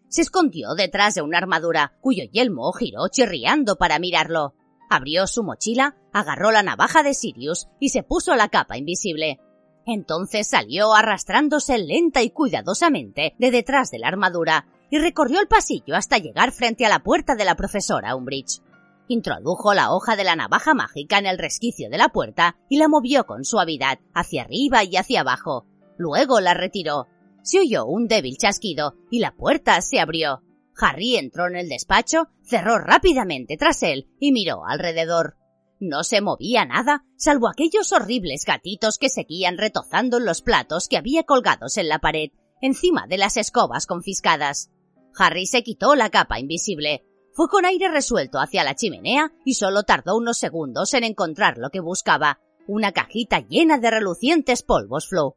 Se escondió detrás de una armadura, cuyo yelmo giró chirriando para mirarlo. Abrió su mochila, agarró la navaja de Sirius y se puso la capa invisible. Entonces salió arrastrándose lenta y cuidadosamente de detrás de la armadura y recorrió el pasillo hasta llegar frente a la puerta de la profesora Umbridge. Introdujo la hoja de la navaja mágica en el resquicio de la puerta y la movió con suavidad hacia arriba y hacia abajo. Luego la retiró. Se oyó un débil chasquido y la puerta se abrió. Harry entró en el despacho, cerró rápidamente tras él y miró alrededor. No se movía nada, salvo aquellos horribles gatitos que seguían retozando en los platos que había colgados en la pared, encima de las escobas confiscadas. Harry se quitó la capa invisible, fue con aire resuelto hacia la chimenea y solo tardó unos segundos en encontrar lo que buscaba, una cajita llena de relucientes polvos flu.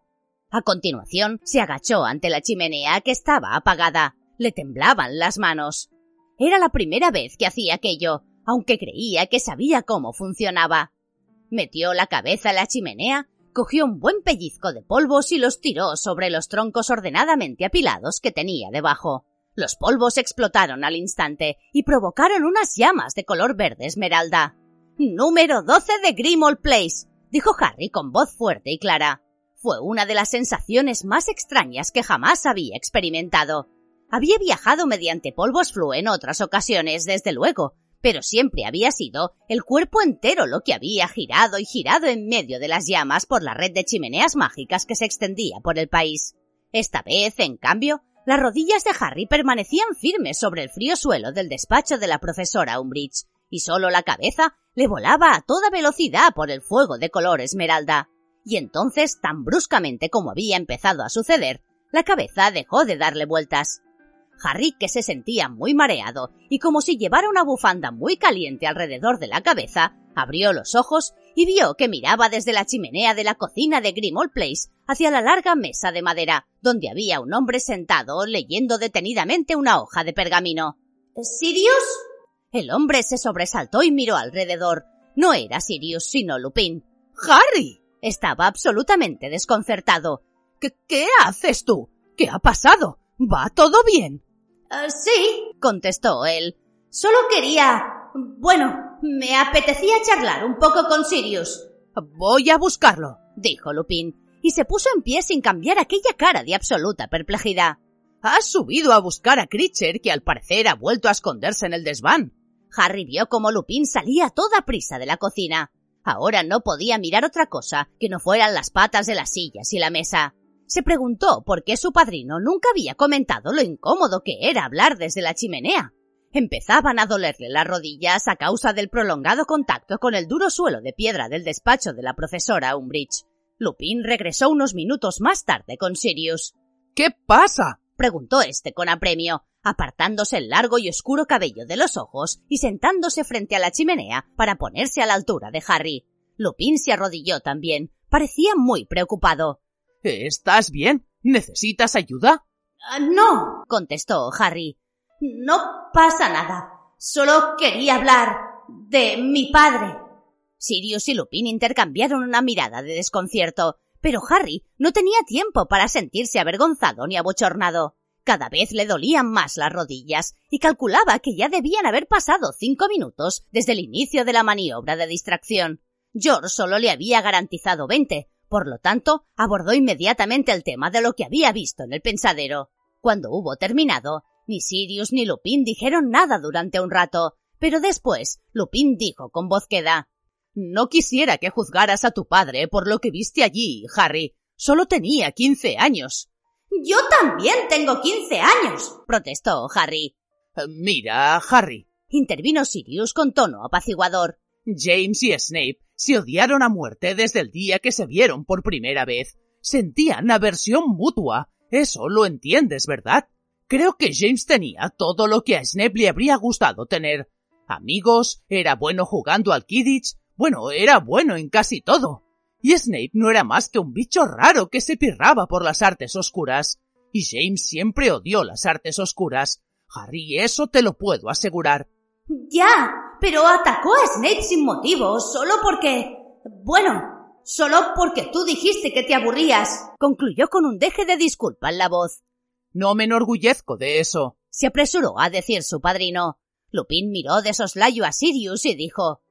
A continuación, se agachó ante la chimenea que estaba apagada. Le temblaban las manos. Era la primera vez que hacía aquello, aunque creía que sabía cómo funcionaba. Metió la cabeza en la chimenea, cogió un buen pellizco de polvos y los tiró sobre los troncos ordenadamente apilados que tenía debajo. Los polvos explotaron al instante y provocaron unas llamas de color verde esmeralda. Número 12 de Grimald Place, dijo Harry con voz fuerte y clara. Fue una de las sensaciones más extrañas que jamás había experimentado. Había viajado mediante polvos flu en otras ocasiones, desde luego, pero siempre había sido el cuerpo entero lo que había girado y girado en medio de las llamas por la red de chimeneas mágicas que se extendía por el país. Esta vez, en cambio, las rodillas de Harry permanecían firmes sobre el frío suelo del despacho de la profesora Umbridge, y solo la cabeza le volaba a toda velocidad por el fuego de color esmeralda. Y entonces, tan bruscamente como había empezado a suceder, la cabeza dejó de darle vueltas. Harry, que se sentía muy mareado y como si llevara una bufanda muy caliente alrededor de la cabeza, abrió los ojos y vio que miraba desde la chimenea de la cocina de Grimald Place hacia la larga mesa de madera, donde había un hombre sentado leyendo detenidamente una hoja de pergamino. ¿Sirius? El hombre se sobresaltó y miró alrededor. No era Sirius, sino Lupin. ¡Harry! Estaba absolutamente desconcertado. ¿Qué, qué haces tú? ¿Qué ha pasado? ¿Va todo bien? Uh, sí, contestó él. Solo quería... Bueno, me apetecía charlar un poco con Sirius. Voy a buscarlo, dijo Lupin y se puso en pie sin cambiar aquella cara de absoluta perplejidad. Has subido a buscar a Critcher, que al parecer ha vuelto a esconderse en el desván. Harry vio cómo Lupin salía a toda prisa de la cocina. Ahora no podía mirar otra cosa que no fueran las patas de las sillas y la mesa. Se preguntó por qué su padrino nunca había comentado lo incómodo que era hablar desde la chimenea. Empezaban a dolerle las rodillas a causa del prolongado contacto con el duro suelo de piedra del despacho de la profesora Umbridge. Lupin regresó unos minutos más tarde con Sirius. ¿Qué pasa? preguntó este con apremio, apartándose el largo y oscuro cabello de los ojos y sentándose frente a la chimenea para ponerse a la altura de Harry. Lupin se arrodilló también. Parecía muy preocupado. ¿Estás bien? ¿Necesitas ayuda? Uh, no, contestó Harry. No pasa nada. Solo quería hablar de mi padre. Sirius y Lupin intercambiaron una mirada de desconcierto, pero Harry no tenía tiempo para sentirse avergonzado ni abochornado. Cada vez le dolían más las rodillas y calculaba que ya debían haber pasado cinco minutos desde el inicio de la maniobra de distracción. George solo le había garantizado veinte, por lo tanto, abordó inmediatamente el tema de lo que había visto en el pensadero. Cuando hubo terminado, ni Sirius ni Lupin dijeron nada durante un rato, pero después Lupin dijo con voz queda no quisiera que juzgaras a tu padre por lo que viste allí, Harry. Solo tenía quince años. Yo también tengo quince años, protestó Harry. Mira, Harry, intervino Sirius con tono apaciguador. James y Snape se odiaron a muerte desde el día que se vieron por primera vez. Sentían aversión mutua. Eso lo entiendes, ¿verdad? Creo que James tenía todo lo que a Snape le habría gustado tener. Amigos, era bueno jugando al Kidditch, bueno, era bueno en casi todo. Y Snape no era más que un bicho raro que se pirraba por las artes oscuras. Y James siempre odió las artes oscuras. Harry, eso te lo puedo asegurar. Ya, pero atacó a Snape sin motivo, solo porque... Bueno, solo porque tú dijiste que te aburrías. Concluyó con un deje de disculpa en la voz. No me enorgullezco de eso. Se apresuró a decir su padrino. Lupin miró de soslayo a Sirius y dijo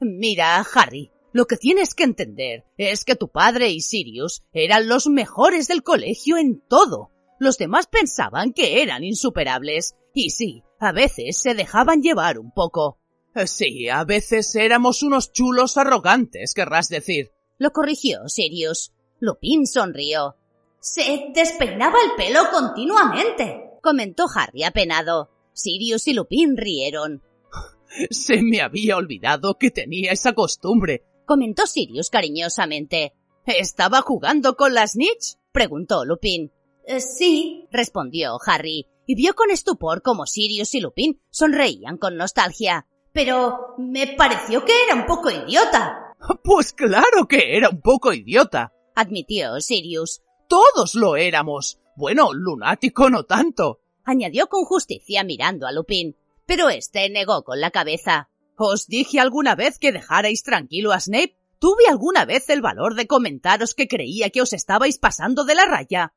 Mira, Harry, lo que tienes que entender es que tu padre y Sirius eran los mejores del colegio en todo. Los demás pensaban que eran insuperables. Y sí, a veces se dejaban llevar un poco. Sí, a veces éramos unos chulos arrogantes, querrás decir. Lo corrigió Sirius. Lupin sonrió. Se despeinaba el pelo continuamente, comentó Harry apenado. Sirius y Lupin rieron. Se me había olvidado que tenía esa costumbre, comentó Sirius cariñosamente. ¿Estaba jugando con las Snitch? preguntó Lupin. Eh, sí, respondió Harry, y vio con estupor cómo Sirius y Lupin sonreían con nostalgia. Pero me pareció que era un poco idiota. Pues claro que era un poco idiota, admitió Sirius. Todos lo éramos. Bueno, lunático no tanto, añadió con justicia mirando a Lupin pero éste negó con la cabeza. ¿Os dije alguna vez que dejarais tranquilo a Snape? ¿Tuve alguna vez el valor de comentaros que creía que os estabais pasando de la raya?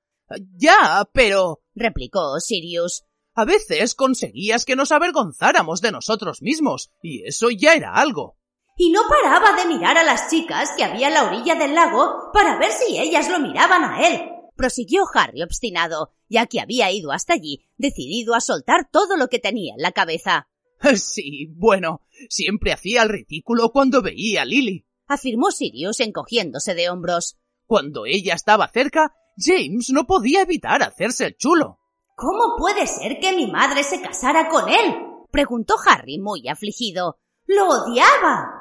Ya, pero. replicó Sirius. A veces conseguías que nos avergonzáramos de nosotros mismos, y eso ya era algo. Y no paraba de mirar a las chicas que había a la orilla del lago para ver si ellas lo miraban a él prosiguió Harry obstinado, ya que había ido hasta allí, decidido a soltar todo lo que tenía en la cabeza. Sí, bueno, siempre hacía el ridículo cuando veía a Lily, afirmó Sirius encogiéndose de hombros. Cuando ella estaba cerca, James no podía evitar hacerse el chulo. ¿Cómo puede ser que mi madre se casara con él? preguntó Harry muy afligido. ¡Lo odiaba!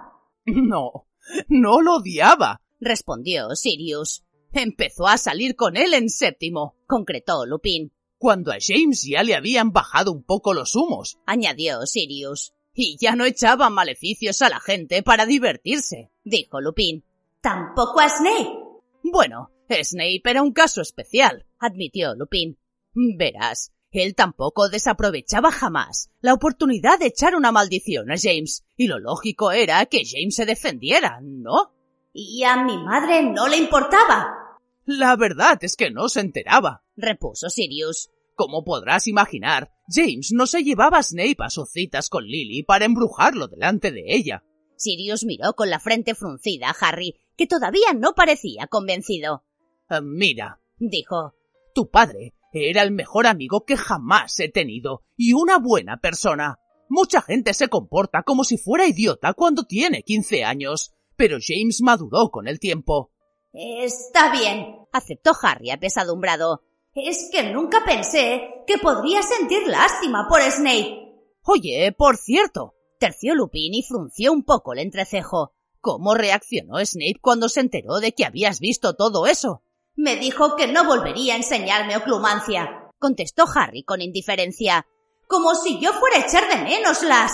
No, no lo odiaba, respondió Sirius. Empezó a salir con él en séptimo, concretó Lupin. Cuando a James ya le habían bajado un poco los humos, añadió Sirius. Y ya no echaba maleficios a la gente para divertirse, dijo Lupin. Tampoco a Snape. Bueno, Snape era un caso especial, admitió Lupin. Verás, él tampoco desaprovechaba jamás la oportunidad de echar una maldición a James, y lo lógico era que James se defendiera, ¿no? Y a mi madre no le importaba. La verdad es que no se enteraba, repuso Sirius. Como podrás imaginar, James no se llevaba a Snape a sus citas con Lily para embrujarlo delante de ella. Sirius miró con la frente fruncida a Harry, que todavía no parecía convencido. Eh, mira, dijo, tu padre era el mejor amigo que jamás he tenido y una buena persona. Mucha gente se comporta como si fuera idiota cuando tiene quince años, pero James maduró con el tiempo. Está bien, aceptó Harry apesadumbrado. Es que nunca pensé que podría sentir lástima por Snape. Oye, por cierto, terció Lupin y frunció un poco el entrecejo. ¿Cómo reaccionó Snape cuando se enteró de que habías visto todo eso? Me dijo que no volvería a enseñarme oclumancia, contestó Harry con indiferencia. Como si yo fuera a echar de menos las.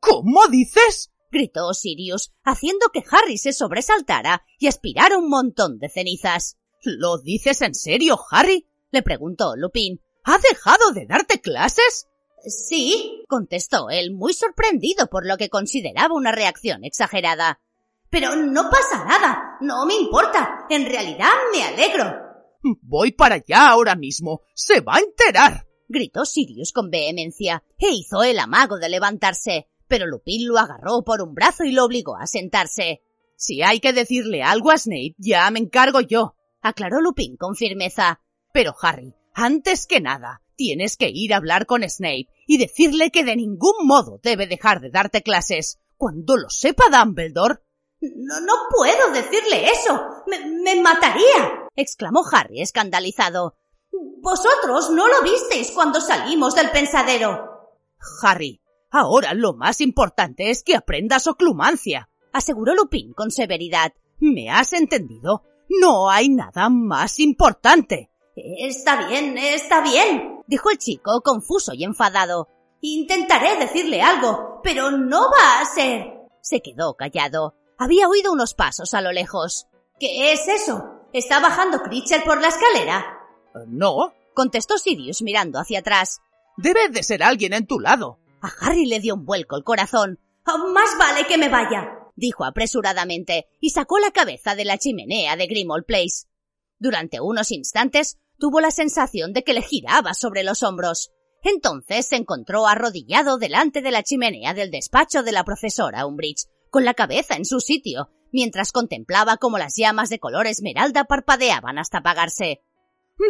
¿Cómo dices? gritó Sirius, haciendo que Harry se sobresaltara y aspirara un montón de cenizas. ¿Lo dices en serio, Harry? le preguntó Lupin. ¿Ha dejado de darte clases? Sí, contestó él, muy sorprendido por lo que consideraba una reacción exagerada. Pero no pasa nada, no me importa, en realidad me alegro. Voy para allá ahora mismo, se va a enterar. gritó Sirius con vehemencia, e hizo el amago de levantarse pero Lupin lo agarró por un brazo y lo obligó a sentarse. Si hay que decirle algo a Snape, ya me encargo yo, aclaró Lupin con firmeza. Pero Harry, antes que nada, tienes que ir a hablar con Snape y decirle que de ningún modo debe dejar de darte clases. Cuando lo sepa Dumbledore. No, no puedo decirle eso. Me, me mataría. exclamó Harry escandalizado. Vosotros no lo visteis cuando salimos del pensadero. Harry, Ahora lo más importante es que aprendas oclumancia, aseguró Lupin con severidad. ¿Me has entendido? No hay nada más importante. Está bien, está bien, dijo el chico confuso y enfadado. Intentaré decirle algo, pero no va a ser. Se quedó callado. Había oído unos pasos a lo lejos. ¿Qué es eso? ¿Está bajando Critcher por la escalera? No, contestó Sirius mirando hacia atrás. Debe de ser alguien en tu lado. A Harry le dio un vuelco el corazón. Oh, más vale que me vaya, dijo apresuradamente, y sacó la cabeza de la chimenea de Grimmauld Place. Durante unos instantes tuvo la sensación de que le giraba sobre los hombros. Entonces se encontró arrodillado delante de la chimenea del despacho de la profesora Umbridge, con la cabeza en su sitio, mientras contemplaba cómo las llamas de color esmeralda parpadeaban hasta apagarse.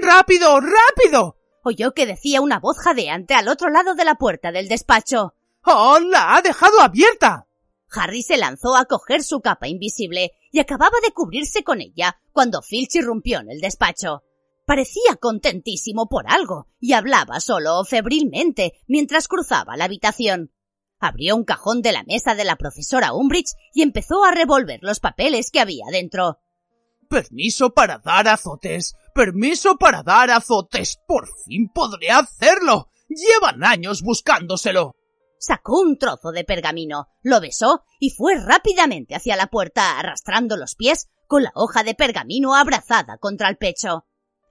¡Rápido! ¡Rápido! oyó que decía una voz jadeante al otro lado de la puerta del despacho. ¡Oh, la ha dejado abierta! Harry se lanzó a coger su capa invisible y acababa de cubrirse con ella cuando Filch irrumpió en el despacho. Parecía contentísimo por algo y hablaba solo febrilmente mientras cruzaba la habitación. Abrió un cajón de la mesa de la profesora Umbridge y empezó a revolver los papeles que había dentro. Permiso para dar azotes. Permiso para dar azotes. Por fin podré hacerlo. Llevan años buscándoselo. Sacó un trozo de pergamino, lo besó y fue rápidamente hacia la puerta arrastrando los pies con la hoja de pergamino abrazada contra el pecho.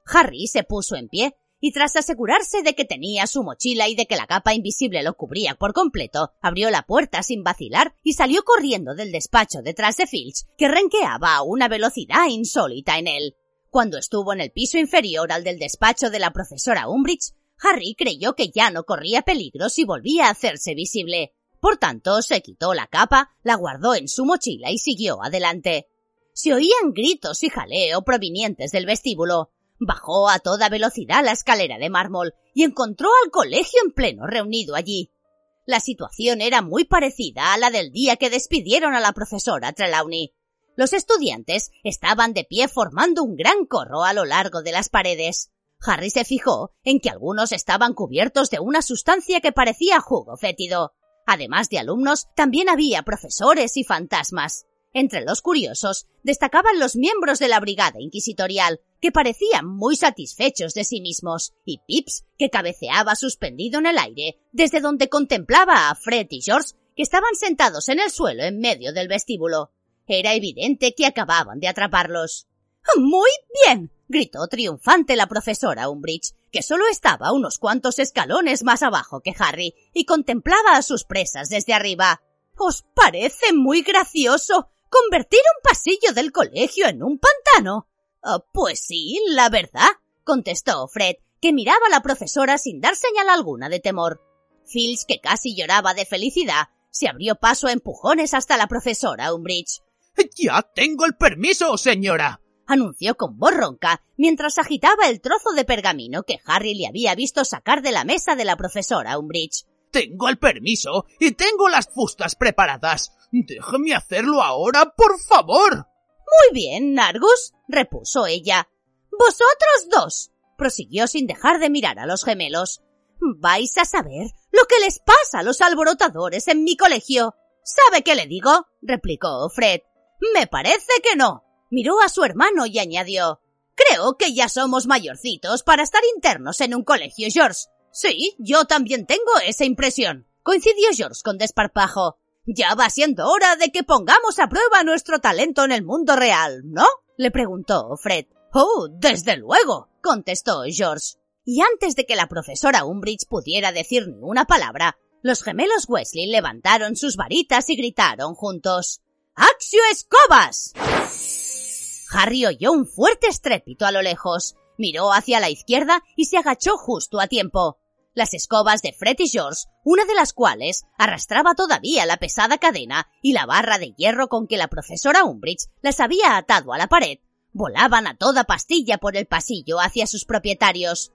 Harry se puso en pie y tras asegurarse de que tenía su mochila y de que la capa invisible lo cubría por completo, abrió la puerta sin vacilar y salió corriendo del despacho detrás de Filch, que renqueaba a una velocidad insólita en él. Cuando estuvo en el piso inferior al del despacho de la profesora Umbridge, Harry creyó que ya no corría peligro si volvía a hacerse visible. Por tanto, se quitó la capa, la guardó en su mochila y siguió adelante. Se oían gritos y jaleo provenientes del vestíbulo. Bajó a toda velocidad la escalera de mármol y encontró al colegio en pleno reunido allí. La situación era muy parecida a la del día que despidieron a la profesora Trelawney. Los estudiantes estaban de pie formando un gran corro a lo largo de las paredes. Harry se fijó en que algunos estaban cubiertos de una sustancia que parecía jugo fétido. Además de alumnos, también había profesores y fantasmas. Entre los curiosos destacaban los miembros de la brigada inquisitorial, que parecían muy satisfechos de sí mismos, y Pips, que cabeceaba suspendido en el aire, desde donde contemplaba a Fred y George, que estaban sentados en el suelo en medio del vestíbulo. Era evidente que acababan de atraparlos. Muy bien. gritó triunfante la profesora Umbridge, que solo estaba unos cuantos escalones más abajo que Harry, y contemplaba a sus presas desde arriba. ¿Os parece muy gracioso ¿Convertir un pasillo del colegio en un pantano? Oh, pues sí, la verdad, contestó Fred, que miraba a la profesora sin dar señal alguna de temor. Filch, que casi lloraba de felicidad, se abrió paso a empujones hasta la profesora Umbridge. Ya tengo el permiso, señora, anunció con voz ronca mientras agitaba el trozo de pergamino que Harry le había visto sacar de la mesa de la profesora Umbridge. Tengo el permiso y tengo las fustas preparadas. Déjame hacerlo ahora, por favor. Muy bien, Nargus, repuso ella. Vosotros dos, prosiguió sin dejar de mirar a los gemelos. Vais a saber lo que les pasa a los alborotadores en mi colegio. ¿Sabe qué le digo? replicó Fred. Me parece que no. Miró a su hermano y añadió Creo que ya somos mayorcitos para estar internos en un colegio, George. Sí, yo también tengo esa impresión. Coincidió George con desparpajo. Ya va siendo hora de que pongamos a prueba nuestro talento en el mundo real, ¿no? le preguntó Fred. Oh, desde luego, contestó George. Y antes de que la profesora Umbridge pudiera decir ni una palabra, los gemelos Wesley levantaron sus varitas y gritaron juntos ¡Axio Escobas! Harry oyó un fuerte estrépito a lo lejos, miró hacia la izquierda y se agachó justo a tiempo las escobas de Fred y George, una de las cuales arrastraba todavía la pesada cadena y la barra de hierro con que la profesora Umbridge las había atado a la pared, volaban a toda pastilla por el pasillo hacia sus propietarios.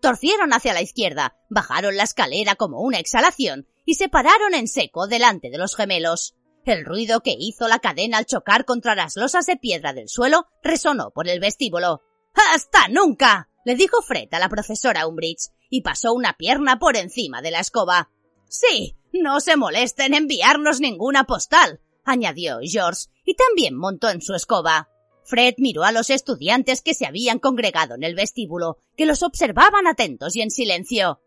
Torcieron hacia la izquierda, bajaron la escalera como una exhalación y se pararon en seco delante de los gemelos. El ruido que hizo la cadena al chocar contra las losas de piedra del suelo resonó por el vestíbulo. ¡Hasta nunca! le dijo Fred a la profesora Umbridge, y pasó una pierna por encima de la escoba. Sí, no se molesten en enviarnos ninguna postal, añadió George, y también montó en su escoba. Fred miró a los estudiantes que se habían congregado en el vestíbulo, que los observaban atentos y en silencio.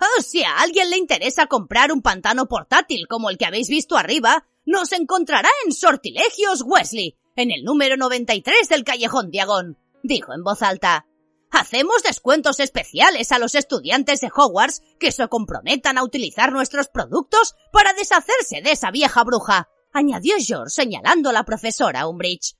Oh, si a alguien le interesa comprar un pantano portátil como el que habéis visto arriba, nos encontrará en Sortilegios Wesley, en el número 93 del Callejón Diagón, dijo en voz alta. Hacemos descuentos especiales a los estudiantes de Hogwarts que se comprometan a utilizar nuestros productos para deshacerse de esa vieja bruja, añadió George señalando a la profesora Umbridge.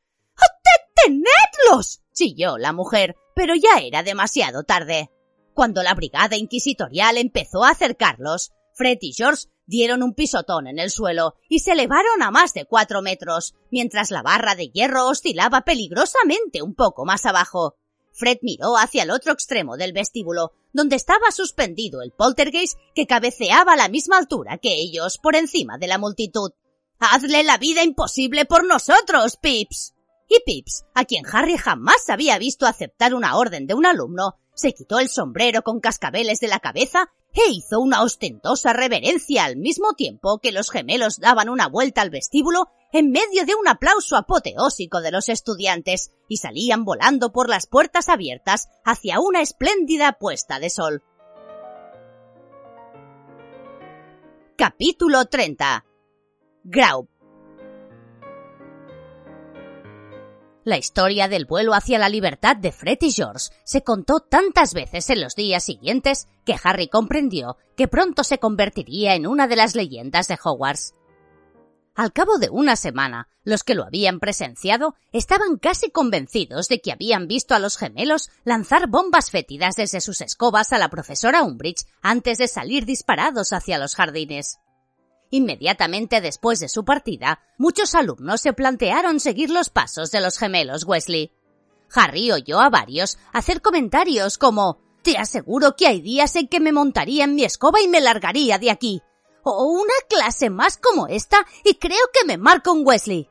¡Detenedlos! chilló la mujer, pero ya era demasiado tarde. Cuando la brigada inquisitorial empezó a acercarlos, Fred y George dieron un pisotón en el suelo y se elevaron a más de cuatro metros, mientras la barra de hierro oscilaba peligrosamente un poco más abajo. Fred miró hacia el otro extremo del vestíbulo, donde estaba suspendido el poltergeist que cabeceaba a la misma altura que ellos por encima de la multitud. Hazle la vida imposible por nosotros, Pips. Y Pips, a quien Harry jamás había visto aceptar una orden de un alumno, se quitó el sombrero con cascabeles de la cabeza e hizo una ostentosa reverencia al mismo tiempo que los gemelos daban una vuelta al vestíbulo en medio de un aplauso apoteósico de los estudiantes y salían volando por las puertas abiertas hacia una espléndida puesta de sol. Capítulo 30 Graup La historia del vuelo hacia la libertad de Fred y George se contó tantas veces en los días siguientes que Harry comprendió que pronto se convertiría en una de las leyendas de Hogwarts. Al cabo de una semana, los que lo habían presenciado estaban casi convencidos de que habían visto a los gemelos lanzar bombas fétidas desde sus escobas a la profesora Umbridge antes de salir disparados hacia los jardines. Inmediatamente después de su partida, muchos alumnos se plantearon seguir los pasos de los gemelos Wesley. Harry oyó a varios hacer comentarios como Te aseguro que hay días en que me montaría en mi escoba y me largaría de aquí o una clase más como esta y creo que me marco un Wesley.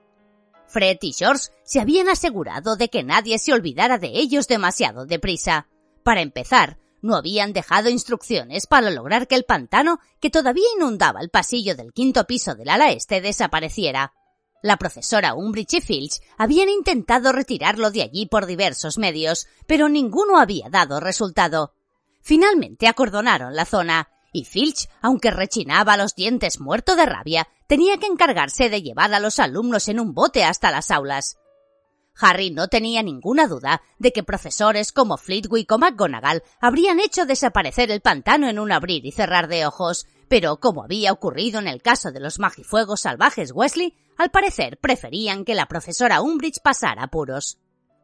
Fred y George se habían asegurado de que nadie se olvidara de ellos demasiado deprisa. Para empezar, no habían dejado instrucciones para lograr que el pantano, que todavía inundaba el pasillo del quinto piso del ala este, desapareciera. La profesora Umbridge y Filch habían intentado retirarlo de allí por diversos medios, pero ninguno había dado resultado. Finalmente acordonaron la zona y Filch, aunque rechinaba los dientes muerto de rabia, tenía que encargarse de llevar a los alumnos en un bote hasta las aulas. Harry no tenía ninguna duda de que profesores como Flitwick o McGonagall habrían hecho desaparecer el pantano en un abrir y cerrar de ojos, pero como había ocurrido en el caso de los magifuegos salvajes Wesley, al parecer preferían que la profesora Umbridge pasara apuros.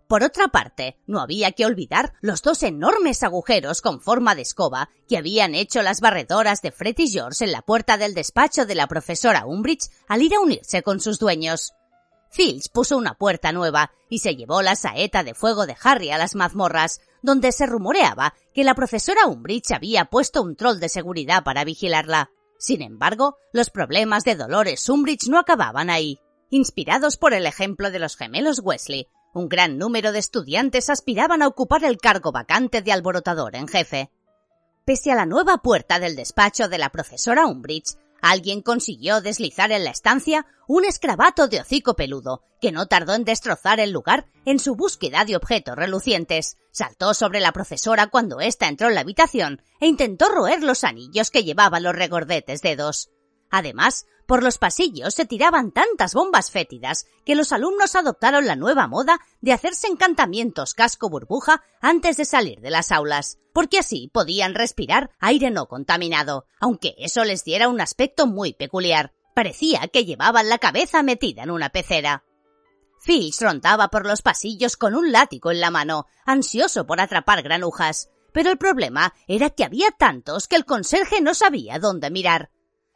Por otra parte, no había que olvidar los dos enormes agujeros con forma de escoba que habían hecho las barredoras de Fred y George en la puerta del despacho de la profesora Umbridge al ir a unirse con sus dueños. Filch puso una puerta nueva y se llevó la saeta de fuego de Harry a las mazmorras, donde se rumoreaba que la profesora Umbridge había puesto un troll de seguridad para vigilarla. Sin embargo, los problemas de Dolores Umbridge no acababan ahí. Inspirados por el ejemplo de los gemelos Wesley, un gran número de estudiantes aspiraban a ocupar el cargo vacante de alborotador en jefe. Pese a la nueva puerta del despacho de la profesora Umbridge, alguien consiguió deslizar en la estancia un escrabato de hocico peludo, que no tardó en destrozar el lugar en su búsqueda de objetos relucientes. Saltó sobre la profesora cuando ésta entró en la habitación e intentó roer los anillos que llevaba los regordetes dedos. Además, por los pasillos se tiraban tantas bombas fétidas que los alumnos adoptaron la nueva moda de hacerse encantamientos casco burbuja antes de salir de las aulas, porque así podían respirar aire no contaminado, aunque eso les diera un aspecto muy peculiar. Parecía que llevaban la cabeza metida en una pecera. Filch rondaba por los pasillos con un látigo en la mano, ansioso por atrapar granujas. Pero el problema era que había tantos que el conserje no sabía dónde mirar.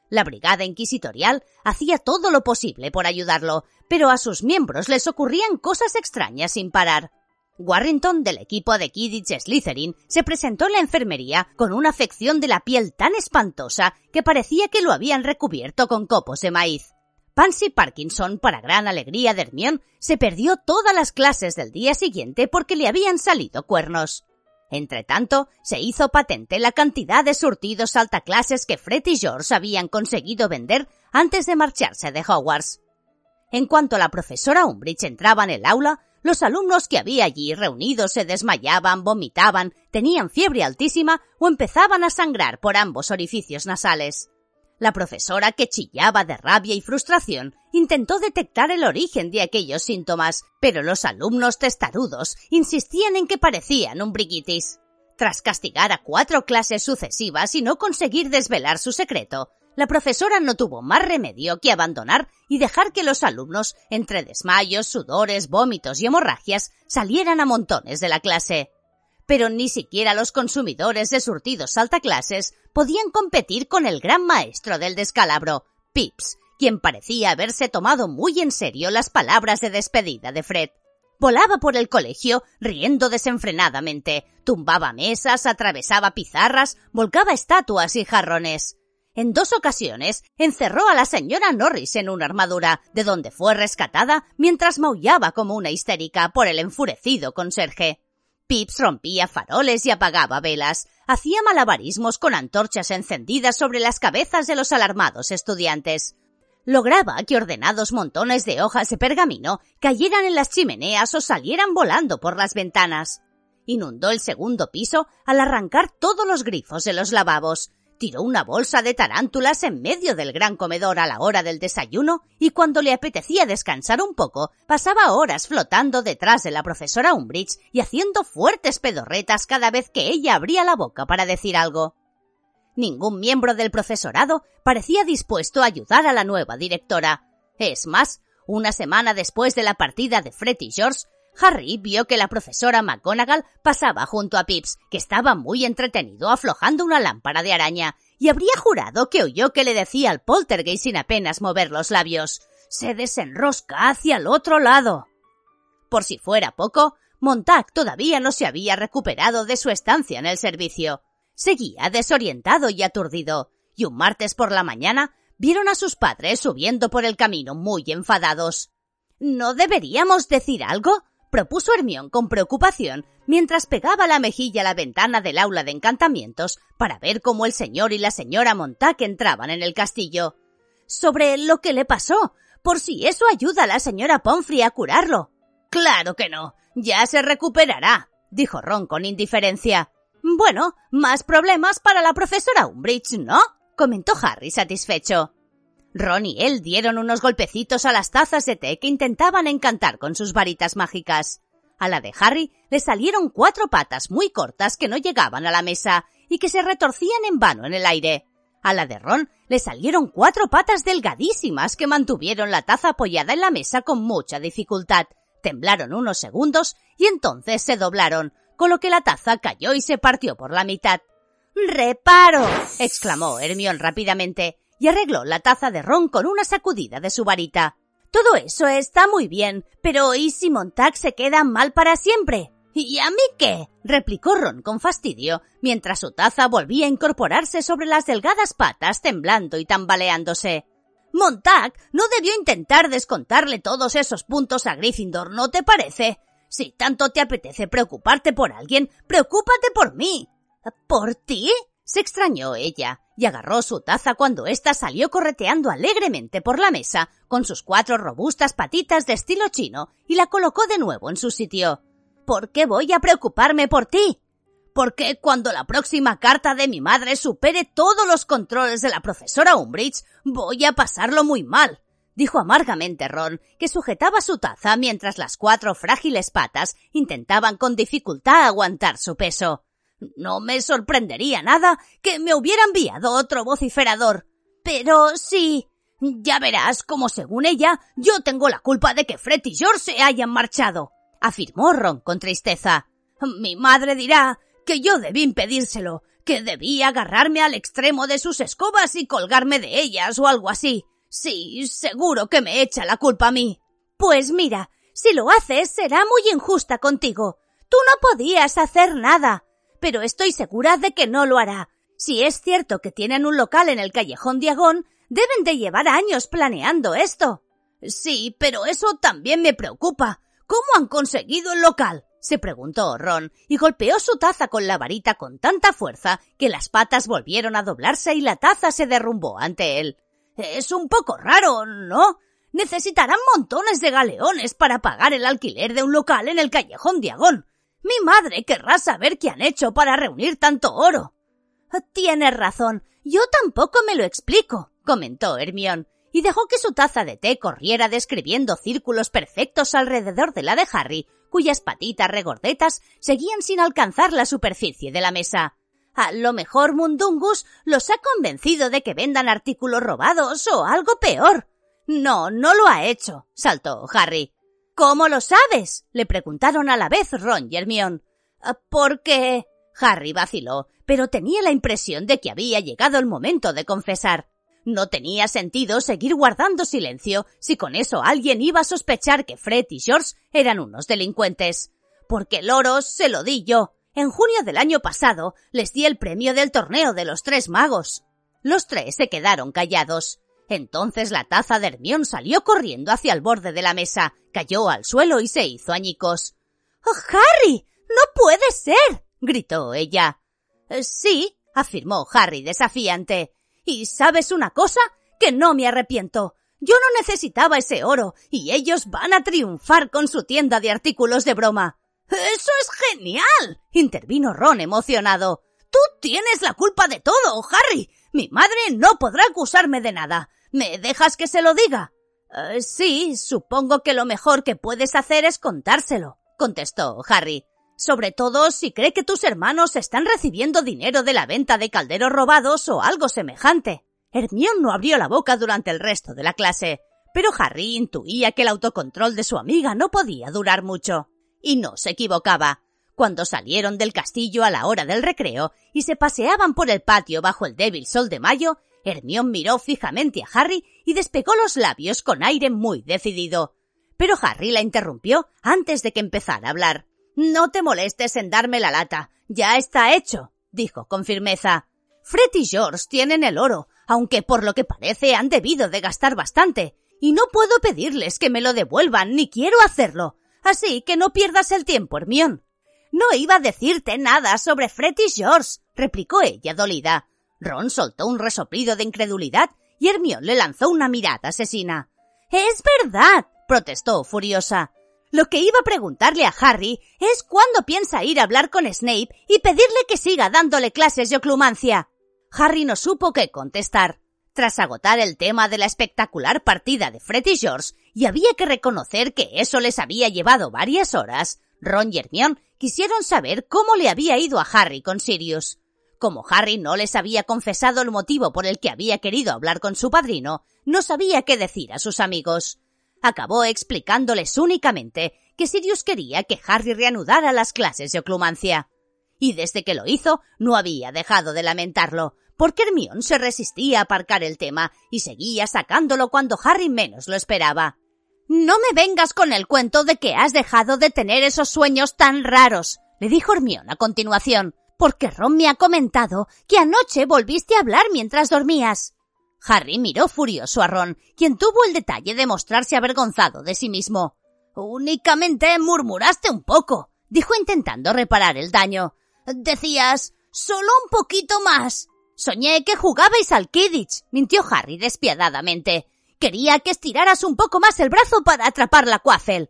La brigada inquisitorial hacía todo lo posible por ayudarlo, pero a sus miembros les ocurrían cosas extrañas sin parar. Warrington, del equipo de Kidditch Slytherin, se presentó en la enfermería con una afección de la piel tan espantosa que parecía que lo habían recubierto con copos de maíz. Pansy Parkinson, para gran alegría de Hermione, se perdió todas las clases del día siguiente porque le habían salido cuernos. Entretanto, se hizo patente la cantidad de surtidos altaclases que Fred y George habían conseguido vender antes de marcharse de Hogwarts. En cuanto la profesora Umbridge entraba en el aula, Los alumnos que había allí reunidos se desmayaban, vomitaban, tenían fiebre altísima o empezaban a sangrar por ambos orificios nasales. La profesora, que chillaba de rabia y frustración, intentó detectar el origen de aquellos síntomas, pero los alumnos testarudos insistían en que parecían un brigitis. Tras castigar a cuatro clases sucesivas y no conseguir desvelar su secreto, la profesora no tuvo más remedio que abandonar y dejar que los alumnos, entre desmayos, sudores, vómitos y hemorragias, salieran a montones de la clase. Pero ni siquiera los consumidores de surtidos alta-clases podían competir con el gran maestro del descalabro, Pips, quien parecía haberse tomado muy en serio las palabras de despedida de Fred. Volaba por el colegio riendo desenfrenadamente, tumbaba mesas, atravesaba pizarras, volcaba estatuas y jarrones. En dos ocasiones encerró a la señora Norris en una armadura, de donde fue rescatada mientras maullaba como una histérica por el enfurecido conserje. Pips rompía faroles y apagaba velas, hacía malabarismos con antorchas encendidas sobre las cabezas de los alarmados estudiantes. Lograba que ordenados montones de hojas de pergamino cayeran en las chimeneas o salieran volando por las ventanas. Inundó el segundo piso al arrancar todos los grifos de los lavabos, tiró una bolsa de tarántulas en medio del gran comedor a la hora del desayuno y cuando le apetecía descansar un poco, pasaba horas flotando detrás de la profesora Umbridge y haciendo fuertes pedorretas cada vez que ella abría la boca para decir algo. Ningún miembro del profesorado parecía dispuesto a ayudar a la nueva directora. Es más, una semana después de la partida de Fred y George, Harry vio que la profesora McGonagall pasaba junto a Pips, que estaba muy entretenido aflojando una lámpara de araña, y habría jurado que oyó que le decía al poltergeist sin apenas mover los labios. Se desenrosca hacia el otro lado. Por si fuera poco, Montag todavía no se había recuperado de su estancia en el servicio. Seguía desorientado y aturdido, y un martes por la mañana vieron a sus padres subiendo por el camino muy enfadados. ¿No deberíamos decir algo? Propuso Hermión con preocupación mientras pegaba la mejilla a la ventana del aula de encantamientos para ver cómo el señor y la señora Montaque entraban en el castillo. Sobre lo que le pasó, por si eso ayuda a la señora Pomfrey a curarlo. Claro que no, ya se recuperará, dijo Ron con indiferencia. Bueno, más problemas para la profesora Umbridge, ¿no? comentó Harry satisfecho. Ron y él dieron unos golpecitos a las tazas de té que intentaban encantar con sus varitas mágicas. A la de Harry le salieron cuatro patas muy cortas que no llegaban a la mesa y que se retorcían en vano en el aire. A la de Ron le salieron cuatro patas delgadísimas que mantuvieron la taza apoyada en la mesa con mucha dificultad. Temblaron unos segundos y entonces se doblaron, con lo que la taza cayó y se partió por la mitad. ¡Reparo! exclamó Hermión rápidamente y arregló la taza de ron con una sacudida de su varita. Todo eso está muy bien, pero ¿y si Montag se queda mal para siempre? ¿Y a mí qué? replicó Ron con fastidio, mientras su taza volvía a incorporarse sobre las delgadas patas temblando y tambaleándose. Montag no debió intentar descontarle todos esos puntos a Gryffindor, ¿no te parece? Si tanto te apetece preocuparte por alguien, preocúpate por mí. ¿Por ti? se extrañó ella y agarró su taza cuando ésta salió correteando alegremente por la mesa con sus cuatro robustas patitas de estilo chino y la colocó de nuevo en su sitio. ¿Por qué voy a preocuparme por ti? Porque cuando la próxima carta de mi madre supere todos los controles de la profesora Umbridge, voy a pasarlo muy mal, dijo amargamente Ron, que sujetaba su taza mientras las cuatro frágiles patas intentaban con dificultad aguantar su peso. No me sorprendería nada que me hubiera enviado otro vociferador. Pero sí. Ya verás como según ella yo tengo la culpa de que Fred y George se hayan marchado, afirmó Ron con tristeza. Mi madre dirá que yo debí impedírselo, que debí agarrarme al extremo de sus escobas y colgarme de ellas o algo así. Sí, seguro que me echa la culpa a mí. Pues mira, si lo haces será muy injusta contigo. Tú no podías hacer nada pero estoy segura de que no lo hará. Si es cierto que tienen un local en el callejón Diagón, deben de llevar años planeando esto. Sí, pero eso también me preocupa. ¿Cómo han conseguido el local? se preguntó Ron, y golpeó su taza con la varita con tanta fuerza que las patas volvieron a doblarse y la taza se derrumbó ante él. Es un poco raro, ¿no? Necesitarán montones de galeones para pagar el alquiler de un local en el callejón Diagón. Mi madre querrá saber qué han hecho para reunir tanto oro. Tienes razón. Yo tampoco me lo explico, comentó Hermión, y dejó que su taza de té corriera describiendo círculos perfectos alrededor de la de Harry, cuyas patitas regordetas seguían sin alcanzar la superficie de la mesa. A lo mejor Mundungus los ha convencido de que vendan artículos robados o algo peor. No, no lo ha hecho, saltó Harry. ¿Cómo lo sabes? le preguntaron a la vez Ron y Hermión. Ah, porque. Harry vaciló, pero tenía la impresión de que había llegado el momento de confesar. No tenía sentido seguir guardando silencio si con eso alguien iba a sospechar que Fred y George eran unos delincuentes. Porque el oro se lo di yo. En junio del año pasado les di el premio del torneo de los tres magos. Los tres se quedaron callados. Entonces la taza de Hermión salió corriendo hacia el borde de la mesa, cayó al suelo y se hizo añicos. ¡Oh, Harry! ¡No puede ser! gritó ella. Eh, sí, afirmó Harry desafiante. ¿Y sabes una cosa? Que no me arrepiento. Yo no necesitaba ese oro, y ellos van a triunfar con su tienda de artículos de broma. Eso es genial. intervino Ron emocionado. Tú tienes la culpa de todo, Harry. Mi madre no podrá acusarme de nada. ¿Me dejas que se lo diga? Eh, sí, supongo que lo mejor que puedes hacer es contárselo, contestó Harry. Sobre todo si cree que tus hermanos están recibiendo dinero de la venta de calderos robados o algo semejante. Hermión no abrió la boca durante el resto de la clase, pero Harry intuía que el autocontrol de su amiga no podía durar mucho. Y no se equivocaba. Cuando salieron del castillo a la hora del recreo y se paseaban por el patio bajo el débil sol de mayo, Hermión miró fijamente a Harry y despegó los labios con aire muy decidido. Pero Harry la interrumpió antes de que empezara a hablar. No te molestes en darme la lata. Ya está hecho, dijo con firmeza. Fred y George tienen el oro, aunque por lo que parece han debido de gastar bastante, y no puedo pedirles que me lo devuelvan ni quiero hacerlo. Así que no pierdas el tiempo, Hermión. No iba a decirte nada sobre Fred y George, replicó ella dolida. Ron soltó un resoplido de incredulidad y Hermión le lanzó una mirada asesina. Es verdad, protestó furiosa. Lo que iba a preguntarle a Harry es cuándo piensa ir a hablar con Snape y pedirle que siga dándole clases de oclumancia. Harry no supo qué contestar. Tras agotar el tema de la espectacular partida de Fred y George, y había que reconocer que eso les había llevado varias horas, Ron y Hermione quisieron saber cómo le había ido a Harry con Sirius. Como Harry no les había confesado el motivo por el que había querido hablar con su padrino, no sabía qué decir a sus amigos. Acabó explicándoles únicamente que Sirius quería que Harry reanudara las clases de oclumancia. Y desde que lo hizo, no había dejado de lamentarlo, porque Hermione se resistía a aparcar el tema y seguía sacándolo cuando Harry menos lo esperaba. No me vengas con el cuento de que has dejado de tener esos sueños tan raros, le dijo Hermione a continuación porque Ron me ha comentado que anoche volviste a hablar mientras dormías. Harry miró furioso a Ron, quien tuvo el detalle de mostrarse avergonzado de sí mismo. Únicamente murmuraste un poco, dijo intentando reparar el daño. Decías, solo un poquito más. Soñé que jugabais al Kidditch, mintió Harry despiadadamente. Quería que estiraras un poco más el brazo para atrapar la Quaffle.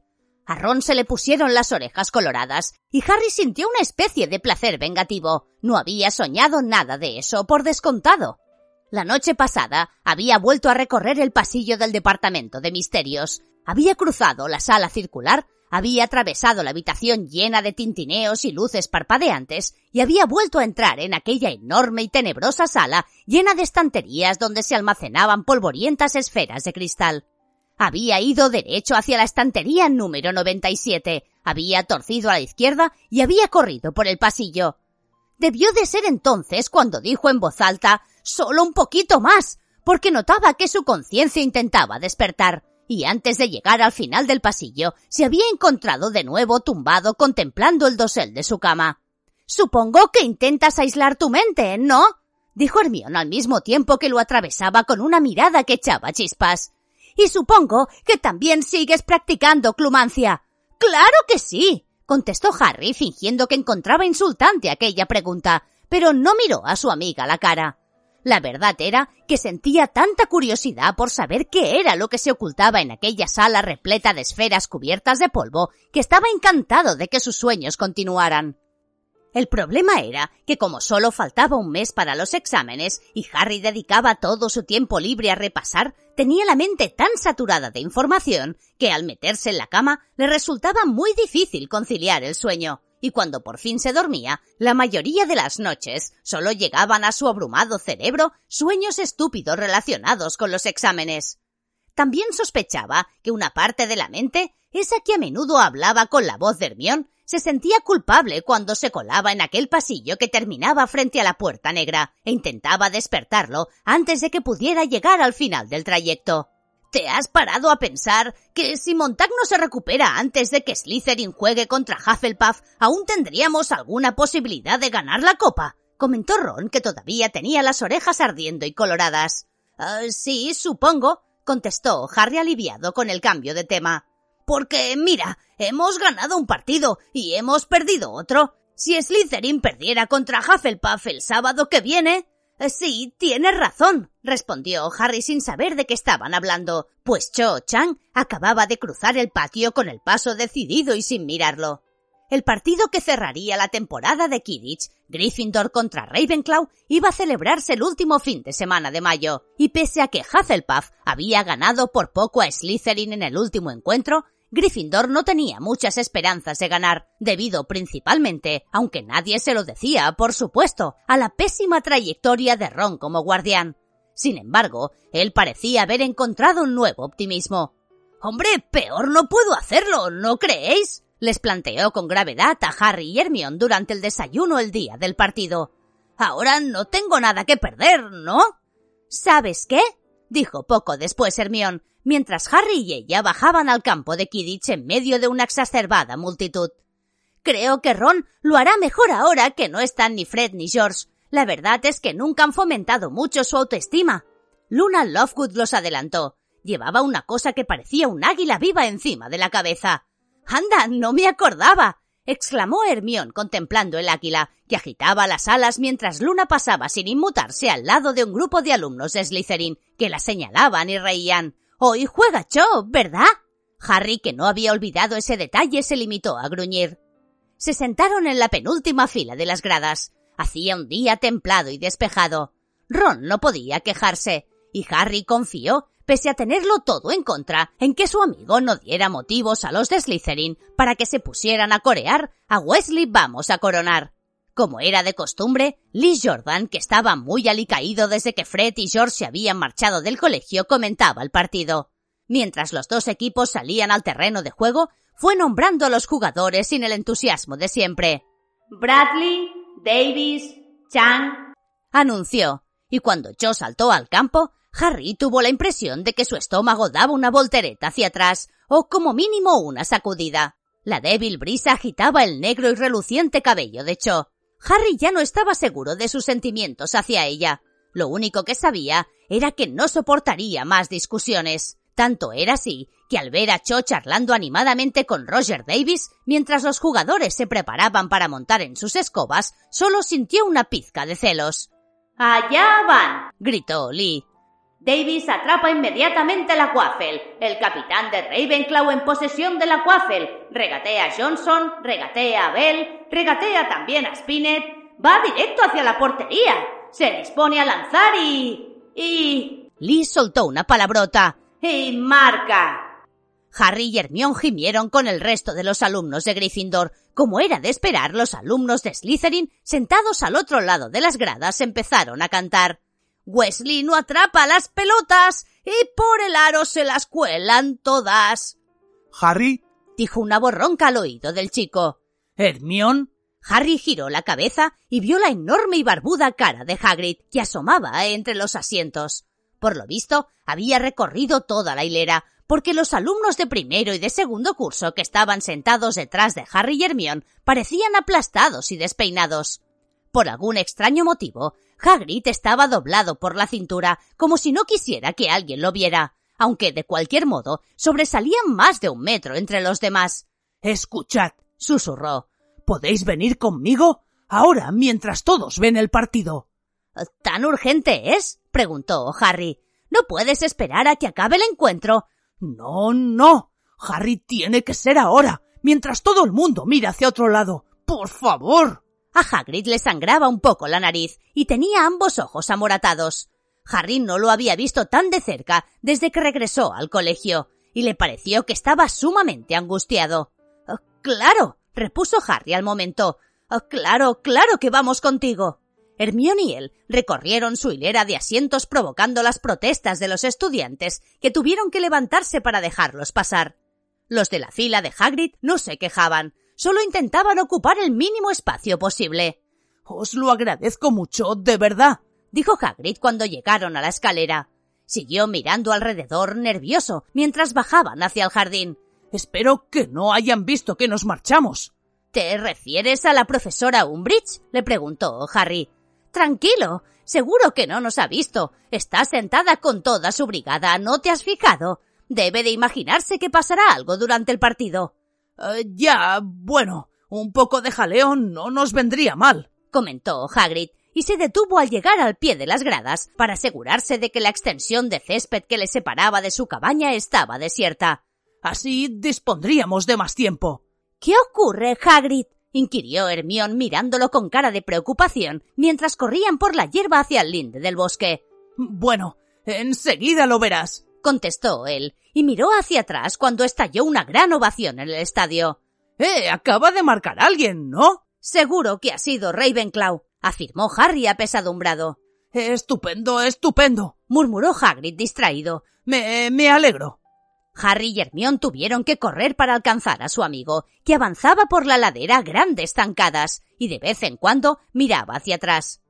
A Ron se le pusieron las orejas coloradas y Harry sintió una especie de placer vengativo. No había soñado nada de eso por descontado. La noche pasada había vuelto a recorrer el pasillo del departamento de misterios. Había cruzado la sala circular, había atravesado la habitación llena de tintineos y luces parpadeantes y había vuelto a entrar en aquella enorme y tenebrosa sala llena de estanterías donde se almacenaban polvorientas esferas de cristal. Había ido derecho hacia la estantería número 97, había torcido a la izquierda y había corrido por el pasillo. Debió de ser entonces cuando dijo en voz alta solo un poquito más, porque notaba que su conciencia intentaba despertar, y antes de llegar al final del pasillo se había encontrado de nuevo tumbado contemplando el dosel de su cama. Supongo que intentas aislar tu mente, ¿no? dijo Hermión al mismo tiempo que lo atravesaba con una mirada que echaba chispas. Y supongo que también sigues practicando clumancia. Claro que sí, contestó Harry fingiendo que encontraba insultante aquella pregunta, pero no miró a su amiga la cara. La verdad era que sentía tanta curiosidad por saber qué era lo que se ocultaba en aquella sala repleta de esferas cubiertas de polvo que estaba encantado de que sus sueños continuaran. El problema era que como solo faltaba un mes para los exámenes y Harry dedicaba todo su tiempo libre a repasar, tenía la mente tan saturada de información que al meterse en la cama le resultaba muy difícil conciliar el sueño y cuando por fin se dormía, la mayoría de las noches solo llegaban a su abrumado cerebro sueños estúpidos relacionados con los exámenes. También sospechaba que una parte de la mente, esa que a menudo hablaba con la voz de Hermión, se sentía culpable cuando se colaba en aquel pasillo que terminaba frente a la puerta negra e intentaba despertarlo antes de que pudiera llegar al final del trayecto. ¿Te has parado a pensar que si Montag no se recupera antes de que Slytherin juegue contra Hufflepuff, aún tendríamos alguna posibilidad de ganar la copa? comentó Ron, que todavía tenía las orejas ardiendo y coloradas. Ah, sí, supongo, contestó Harry aliviado con el cambio de tema. Porque, mira, hemos ganado un partido y hemos perdido otro. Si Slytherin perdiera contra Hufflepuff el sábado que viene, eh, sí, tienes razón, respondió Harry sin saber de qué estaban hablando, pues Cho Chang acababa de cruzar el patio con el paso decidido y sin mirarlo. El partido que cerraría la temporada de Kidditch, Gryffindor contra Ravenclaw, iba a celebrarse el último fin de semana de mayo, y pese a que Hufflepuff había ganado por poco a Slytherin en el último encuentro, Gryffindor no tenía muchas esperanzas de ganar, debido principalmente, aunque nadie se lo decía, por supuesto, a la pésima trayectoria de Ron como guardián. Sin embargo, él parecía haber encontrado un nuevo optimismo. Hombre, peor no puedo hacerlo, ¿no creéis? Les planteó con gravedad a Harry y Hermione durante el desayuno el día del partido. Ahora no tengo nada que perder, ¿no? ¿Sabes qué? dijo poco después Hermione, mientras Harry y ella bajaban al campo de Kidditch en medio de una exacerbada multitud. Creo que Ron lo hará mejor ahora que no están ni Fred ni George. La verdad es que nunca han fomentado mucho su autoestima. Luna Lovegood los adelantó. Llevaba una cosa que parecía un águila viva encima de la cabeza. Anda, no me acordaba. exclamó Hermión contemplando el águila, que agitaba las alas mientras Luna pasaba sin inmutarse al lado de un grupo de alumnos de Slytherin, que la señalaban y reían. Hoy juega Cho, ¿verdad? Harry, que no había olvidado ese detalle, se limitó a gruñir. Se sentaron en la penúltima fila de las gradas. Hacía un día templado y despejado. Ron no podía quejarse, y Harry confió, pese a tenerlo todo en contra, en que su amigo no diera motivos a los de Slytherin para que se pusieran a corear a Wesley vamos a coronar. Como era de costumbre, Lee Jordan, que estaba muy alicaído desde que Fred y George se habían marchado del colegio, comentaba el partido. Mientras los dos equipos salían al terreno de juego, fue nombrando a los jugadores sin el entusiasmo de siempre. Bradley, Davis, Chang, anunció, y cuando Joe saltó al campo, Harry tuvo la impresión de que su estómago daba una voltereta hacia atrás, o como mínimo una sacudida. La débil brisa agitaba el negro y reluciente cabello de Cho. Harry ya no estaba seguro de sus sentimientos hacia ella. Lo único que sabía era que no soportaría más discusiones. Tanto era así que al ver a Cho charlando animadamente con Roger Davis mientras los jugadores se preparaban para montar en sus escobas, solo sintió una pizca de celos. ¡Allá van! gritó Lee. Davis atrapa inmediatamente la Quaffle. El capitán de Ravenclaw en posesión de la Quaffle. Regatea a Johnson, regatea a Bell, regatea también a Spinett. Va directo hacia la portería. Se dispone a lanzar y... y... Lee soltó una palabrota. Y marca. Harry y Hermione gimieron con el resto de los alumnos de Gryffindor. Como era de esperar, los alumnos de Slytherin, sentados al otro lado de las gradas, empezaron a cantar. Wesley no atrapa las pelotas y por el aro se las cuelan todas. Harry, dijo una borronca al oído del chico. Hermión. Harry giró la cabeza y vio la enorme y barbuda cara de Hagrid que asomaba entre los asientos. Por lo visto, había recorrido toda la hilera, porque los alumnos de primero y de segundo curso que estaban sentados detrás de Harry y Hermión parecían aplastados y despeinados. Por algún extraño motivo, Hagrid estaba doblado por la cintura, como si no quisiera que alguien lo viera, aunque de cualquier modo sobresalían más de un metro entre los demás. Escuchad, susurró. ¿Podéis venir conmigo? Ahora, mientras todos ven el partido. ¿Tan urgente es? preguntó Harry. ¿No puedes esperar a que acabe el encuentro? No, no. Harry tiene que ser ahora, mientras todo el mundo mira hacia otro lado. Por favor. A Hagrid le sangraba un poco la nariz y tenía ambos ojos amoratados. Harry no lo había visto tan de cerca desde que regresó al colegio, y le pareció que estaba sumamente angustiado. Oh, claro, repuso Harry al momento. Oh, claro, claro que vamos contigo. Hermione y él recorrieron su hilera de asientos provocando las protestas de los estudiantes que tuvieron que levantarse para dejarlos pasar. Los de la fila de Hagrid no se quejaban, solo intentaban ocupar el mínimo espacio posible. Os lo agradezco mucho, de verdad, dijo Hagrid cuando llegaron a la escalera. Siguió mirando alrededor nervioso mientras bajaban hacia el jardín. Espero que no hayan visto que nos marchamos. ¿Te refieres a la profesora Umbridge? le preguntó Harry. Tranquilo, seguro que no nos ha visto. Está sentada con toda su brigada, ¿no te has fijado? Debe de imaginarse que pasará algo durante el partido. Eh, ya, bueno, un poco de jaleo no nos vendría mal, comentó Hagrid, y se detuvo al llegar al pie de las gradas para asegurarse de que la extensión de césped que le separaba de su cabaña estaba desierta. Así dispondríamos de más tiempo. ¿Qué ocurre, Hagrid? inquirió Hermión mirándolo con cara de preocupación mientras corrían por la hierba hacia el linde del bosque. Bueno, enseguida lo verás, contestó él, y miró hacia atrás cuando estalló una gran ovación en el estadio. Eh, acaba de marcar alguien, ¿no? Seguro que ha sido Ravenclaw, afirmó Harry apesadumbrado. Estupendo, estupendo, murmuró Hagrid distraído. Me, me alegro. Harry y Hermione tuvieron que correr para alcanzar a su amigo, que avanzaba por la ladera a grandes zancadas y de vez en cuando miraba hacia atrás.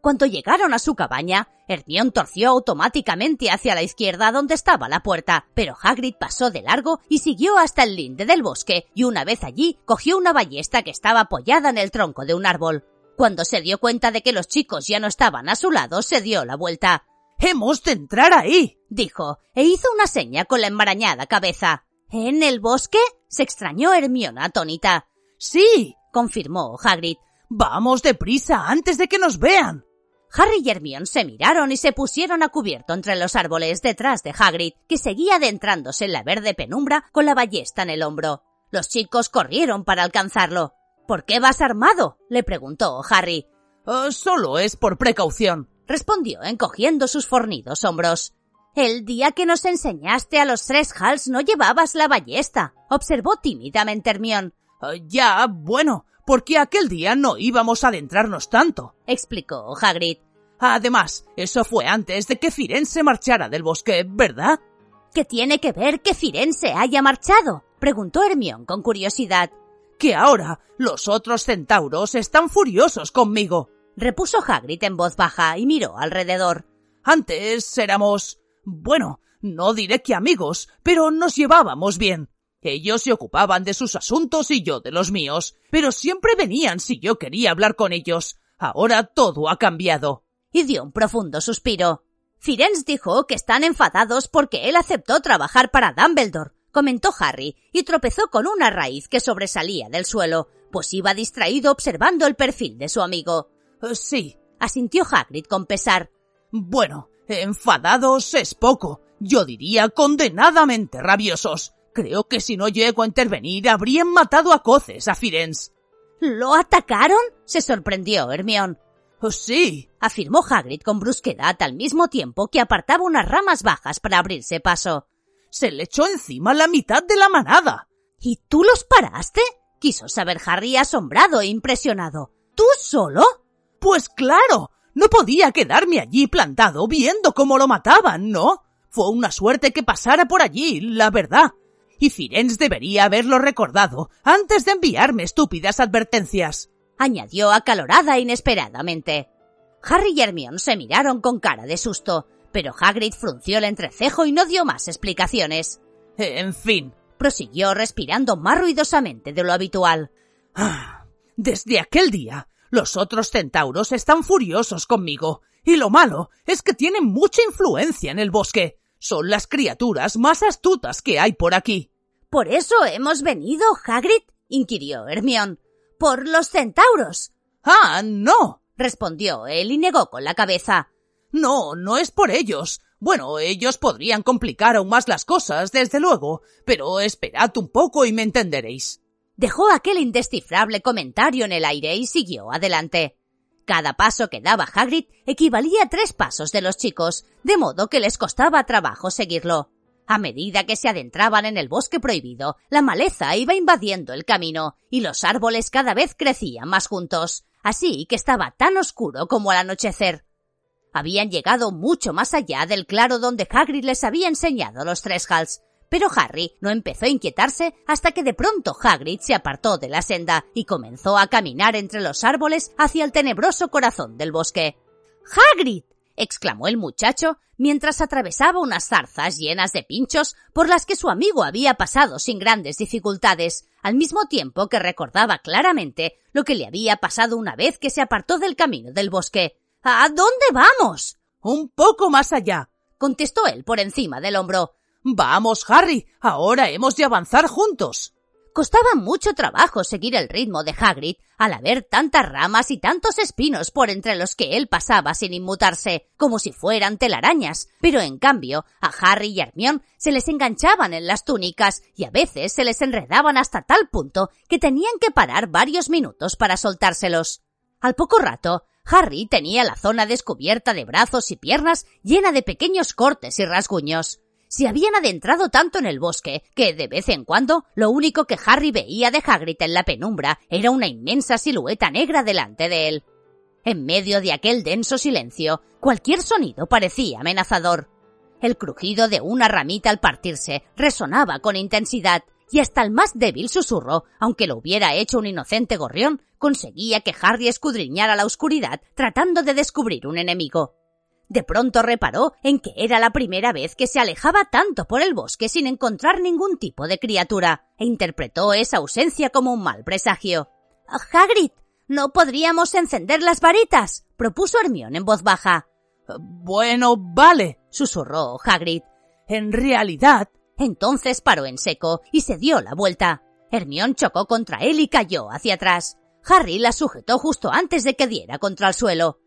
Cuando llegaron a su cabaña, Hermione torció automáticamente hacia la izquierda donde estaba la puerta, pero Hagrid pasó de largo y siguió hasta el linde del bosque, y una vez allí cogió una ballesta que estaba apoyada en el tronco de un árbol. Cuando se dio cuenta de que los chicos ya no estaban a su lado, se dio la vuelta. Hemos de entrar ahí, dijo, e hizo una seña con la enmarañada cabeza. ¿En el bosque? se extrañó Hermione atónita. Sí, confirmó Hagrid. Vamos deprisa antes de que nos vean. Harry y Hermione se miraron y se pusieron a cubierto entre los árboles detrás de Hagrid, que seguía adentrándose en la verde penumbra con la ballesta en el hombro. Los chicos corrieron para alcanzarlo. ¿Por qué vas armado? le preguntó Harry. Oh, solo es por precaución, respondió encogiendo sus fornidos hombros. El día que nos enseñaste a los tres Hals no llevabas la ballesta, observó tímidamente Hermión. Eh, ya, bueno, porque aquel día no íbamos a adentrarnos tanto, explicó Hagrid. Además, eso fue antes de que Firenze marchara del bosque, ¿verdad? ¿Qué tiene que ver que Firenze haya marchado? preguntó Hermión con curiosidad. Que ahora los otros centauros están furiosos conmigo, repuso Hagrid en voz baja y miró alrededor. Antes éramos. bueno, no diré que amigos, pero nos llevábamos bien. Ellos se ocupaban de sus asuntos y yo de los míos, pero siempre venían si yo quería hablar con ellos. Ahora todo ha cambiado. Y dio un profundo suspiro. Firenze dijo que están enfadados porque él aceptó trabajar para Dumbledore, comentó Harry, y tropezó con una raíz que sobresalía del suelo, pues iba distraído observando el perfil de su amigo. Eh, sí, asintió Hagrid con pesar. Bueno, enfadados es poco. Yo diría condenadamente rabiosos. Creo que si no llego a intervenir habrían matado a coces a Firenze. ¿Lo atacaron? se sorprendió Hermión. Oh, sí, afirmó Hagrid con brusquedad al mismo tiempo que apartaba unas ramas bajas para abrirse paso. Se le echó encima la mitad de la manada. ¿Y tú los paraste? quiso saber Harry asombrado e impresionado. ¿Tú solo? Pues claro, no podía quedarme allí plantado viendo cómo lo mataban, ¿no? Fue una suerte que pasara por allí, la verdad. Y Firenze debería haberlo recordado antes de enviarme estúpidas advertencias. Añadió acalorada inesperadamente. Harry y Hermione se miraron con cara de susto, pero Hagrid frunció el entrecejo y no dio más explicaciones. En fin, prosiguió respirando más ruidosamente de lo habitual. Ah, desde aquel día los otros centauros están furiosos conmigo, y lo malo es que tienen mucha influencia en el bosque. Son las criaturas más astutas que hay por aquí. ¿Por eso hemos venido, Hagrid? inquirió Hermión. ¿Por los centauros? Ah, no, respondió él y negó con la cabeza. No, no es por ellos. Bueno, ellos podrían complicar aún más las cosas, desde luego, pero esperad un poco y me entenderéis. Dejó aquel indescifrable comentario en el aire y siguió adelante. Cada paso que daba Hagrid equivalía a tres pasos de los chicos, de modo que les costaba trabajo seguirlo. A medida que se adentraban en el bosque prohibido, la maleza iba invadiendo el camino y los árboles cada vez crecían más juntos, así que estaba tan oscuro como al anochecer. Habían llegado mucho más allá del claro donde Hagrid les había enseñado los tres hals, pero Harry no empezó a inquietarse hasta que de pronto Hagrid se apartó de la senda y comenzó a caminar entre los árboles hacia el tenebroso corazón del bosque. ¡Hagrid! Exclamó el muchacho mientras atravesaba unas zarzas llenas de pinchos por las que su amigo había pasado sin grandes dificultades, al mismo tiempo que recordaba claramente lo que le había pasado una vez que se apartó del camino del bosque. ¿A dónde vamos? Un poco más allá, contestó él por encima del hombro. Vamos, Harry, ahora hemos de avanzar juntos. Costaba mucho trabajo seguir el ritmo de Hagrid al haber tantas ramas y tantos espinos por entre los que él pasaba sin inmutarse, como si fueran telarañas, pero en cambio a Harry y Hermione se les enganchaban en las túnicas y a veces se les enredaban hasta tal punto que tenían que parar varios minutos para soltárselos. Al poco rato, Harry tenía la zona descubierta de brazos y piernas llena de pequeños cortes y rasguños se habían adentrado tanto en el bosque que, de vez en cuando, lo único que Harry veía de Hagrid en la penumbra era una inmensa silueta negra delante de él. En medio de aquel denso silencio, cualquier sonido parecía amenazador. El crujido de una ramita al partirse resonaba con intensidad, y hasta el más débil susurro, aunque lo hubiera hecho un inocente gorrión, conseguía que Harry escudriñara la oscuridad tratando de descubrir un enemigo. De pronto reparó en que era la primera vez que se alejaba tanto por el bosque sin encontrar ningún tipo de criatura, e interpretó esa ausencia como un mal presagio. Hagrid, ¿no podríamos encender las varitas? propuso Hermión en voz baja. Bueno, vale, susurró Hagrid. En realidad. Entonces paró en seco y se dio la vuelta. Hermión chocó contra él y cayó hacia atrás. Harry la sujetó justo antes de que diera contra el suelo.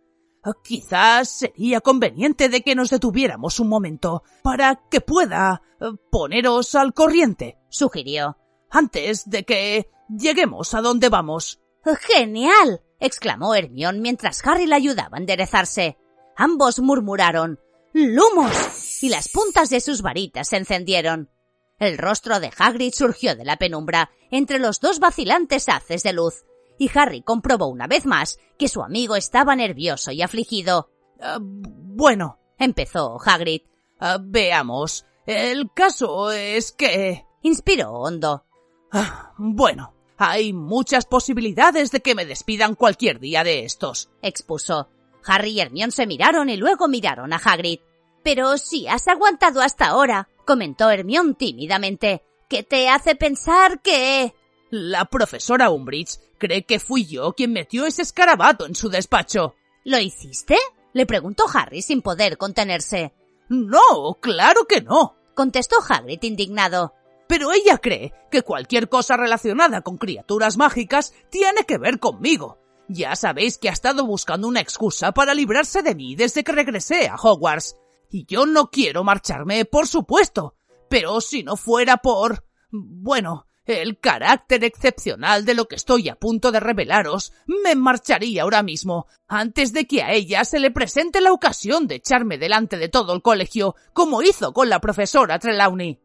Quizás sería conveniente de que nos detuviéramos un momento para que pueda eh, poneros al corriente, sugirió. Antes de que lleguemos a donde vamos. ¡Genial! exclamó Hermión mientras Harry la ayudaba a enderezarse. Ambos murmuraron ¡Lumos! y las puntas de sus varitas se encendieron. El rostro de Hagrid surgió de la penumbra entre los dos vacilantes haces de luz y Harry comprobó una vez más que su amigo estaba nervioso y afligido. Ah, bueno, empezó Hagrid. Ah, veamos. El caso es que... inspiró hondo. Ah, bueno, hay muchas posibilidades de que me despidan cualquier día de estos, expuso. Harry y Hermione se miraron y luego miraron a Hagrid. Pero si has aguantado hasta ahora, comentó Hermione tímidamente. ¿Qué te hace pensar que... La profesora Umbridge cree que fui yo quien metió ese escarabato en su despacho. ¿Lo hiciste? le preguntó Harry sin poder contenerse. No, claro que no, contestó Hagrid indignado. Pero ella cree que cualquier cosa relacionada con criaturas mágicas tiene que ver conmigo. Ya sabéis que ha estado buscando una excusa para librarse de mí desde que regresé a Hogwarts. Y yo no quiero marcharme, por supuesto. Pero si no fuera por... Bueno, el carácter excepcional de lo que estoy a punto de revelaros me marcharía ahora mismo, antes de que a ella se le presente la ocasión de echarme delante de todo el colegio, como hizo con la profesora Trelawney.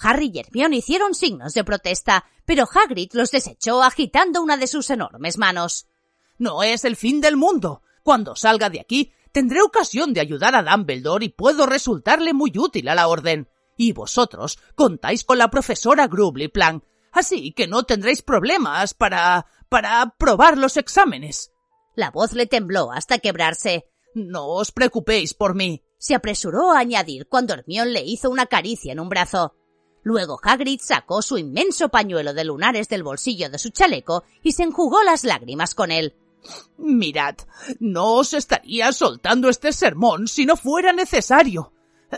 Harry y Hermione hicieron signos de protesta, pero Hagrid los desechó agitando una de sus enormes manos. No es el fin del mundo. Cuando salga de aquí, tendré ocasión de ayudar a Dumbledore y puedo resultarle muy útil a la orden. Y vosotros contáis con la profesora Grubbly Plan, así que no tendréis problemas para... para probar los exámenes. La voz le tembló hasta quebrarse. No os preocupéis por mí. Se apresuró a añadir cuando Hermión le hizo una caricia en un brazo. Luego Hagrid sacó su inmenso pañuelo de lunares del bolsillo de su chaleco y se enjugó las lágrimas con él. Mirad, no os estaría soltando este sermón si no fuera necesario.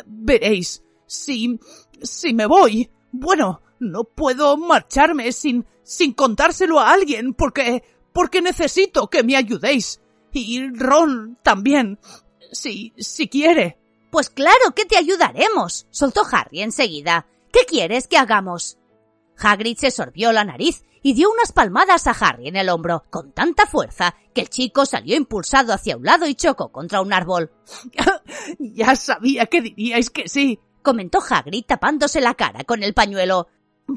Veréis, si... si me voy... Bueno, no puedo marcharme sin, sin contárselo a alguien porque, porque necesito que me ayudéis. Y Ron también. Si, si quiere. Pues claro que te ayudaremos, soltó Harry enseguida. ¿Qué quieres que hagamos? Hagrid se sorbió la nariz y dio unas palmadas a Harry en el hombro, con tanta fuerza que el chico salió impulsado hacia un lado y chocó contra un árbol. ya sabía que diríais que sí, comentó Hagrid tapándose la cara con el pañuelo.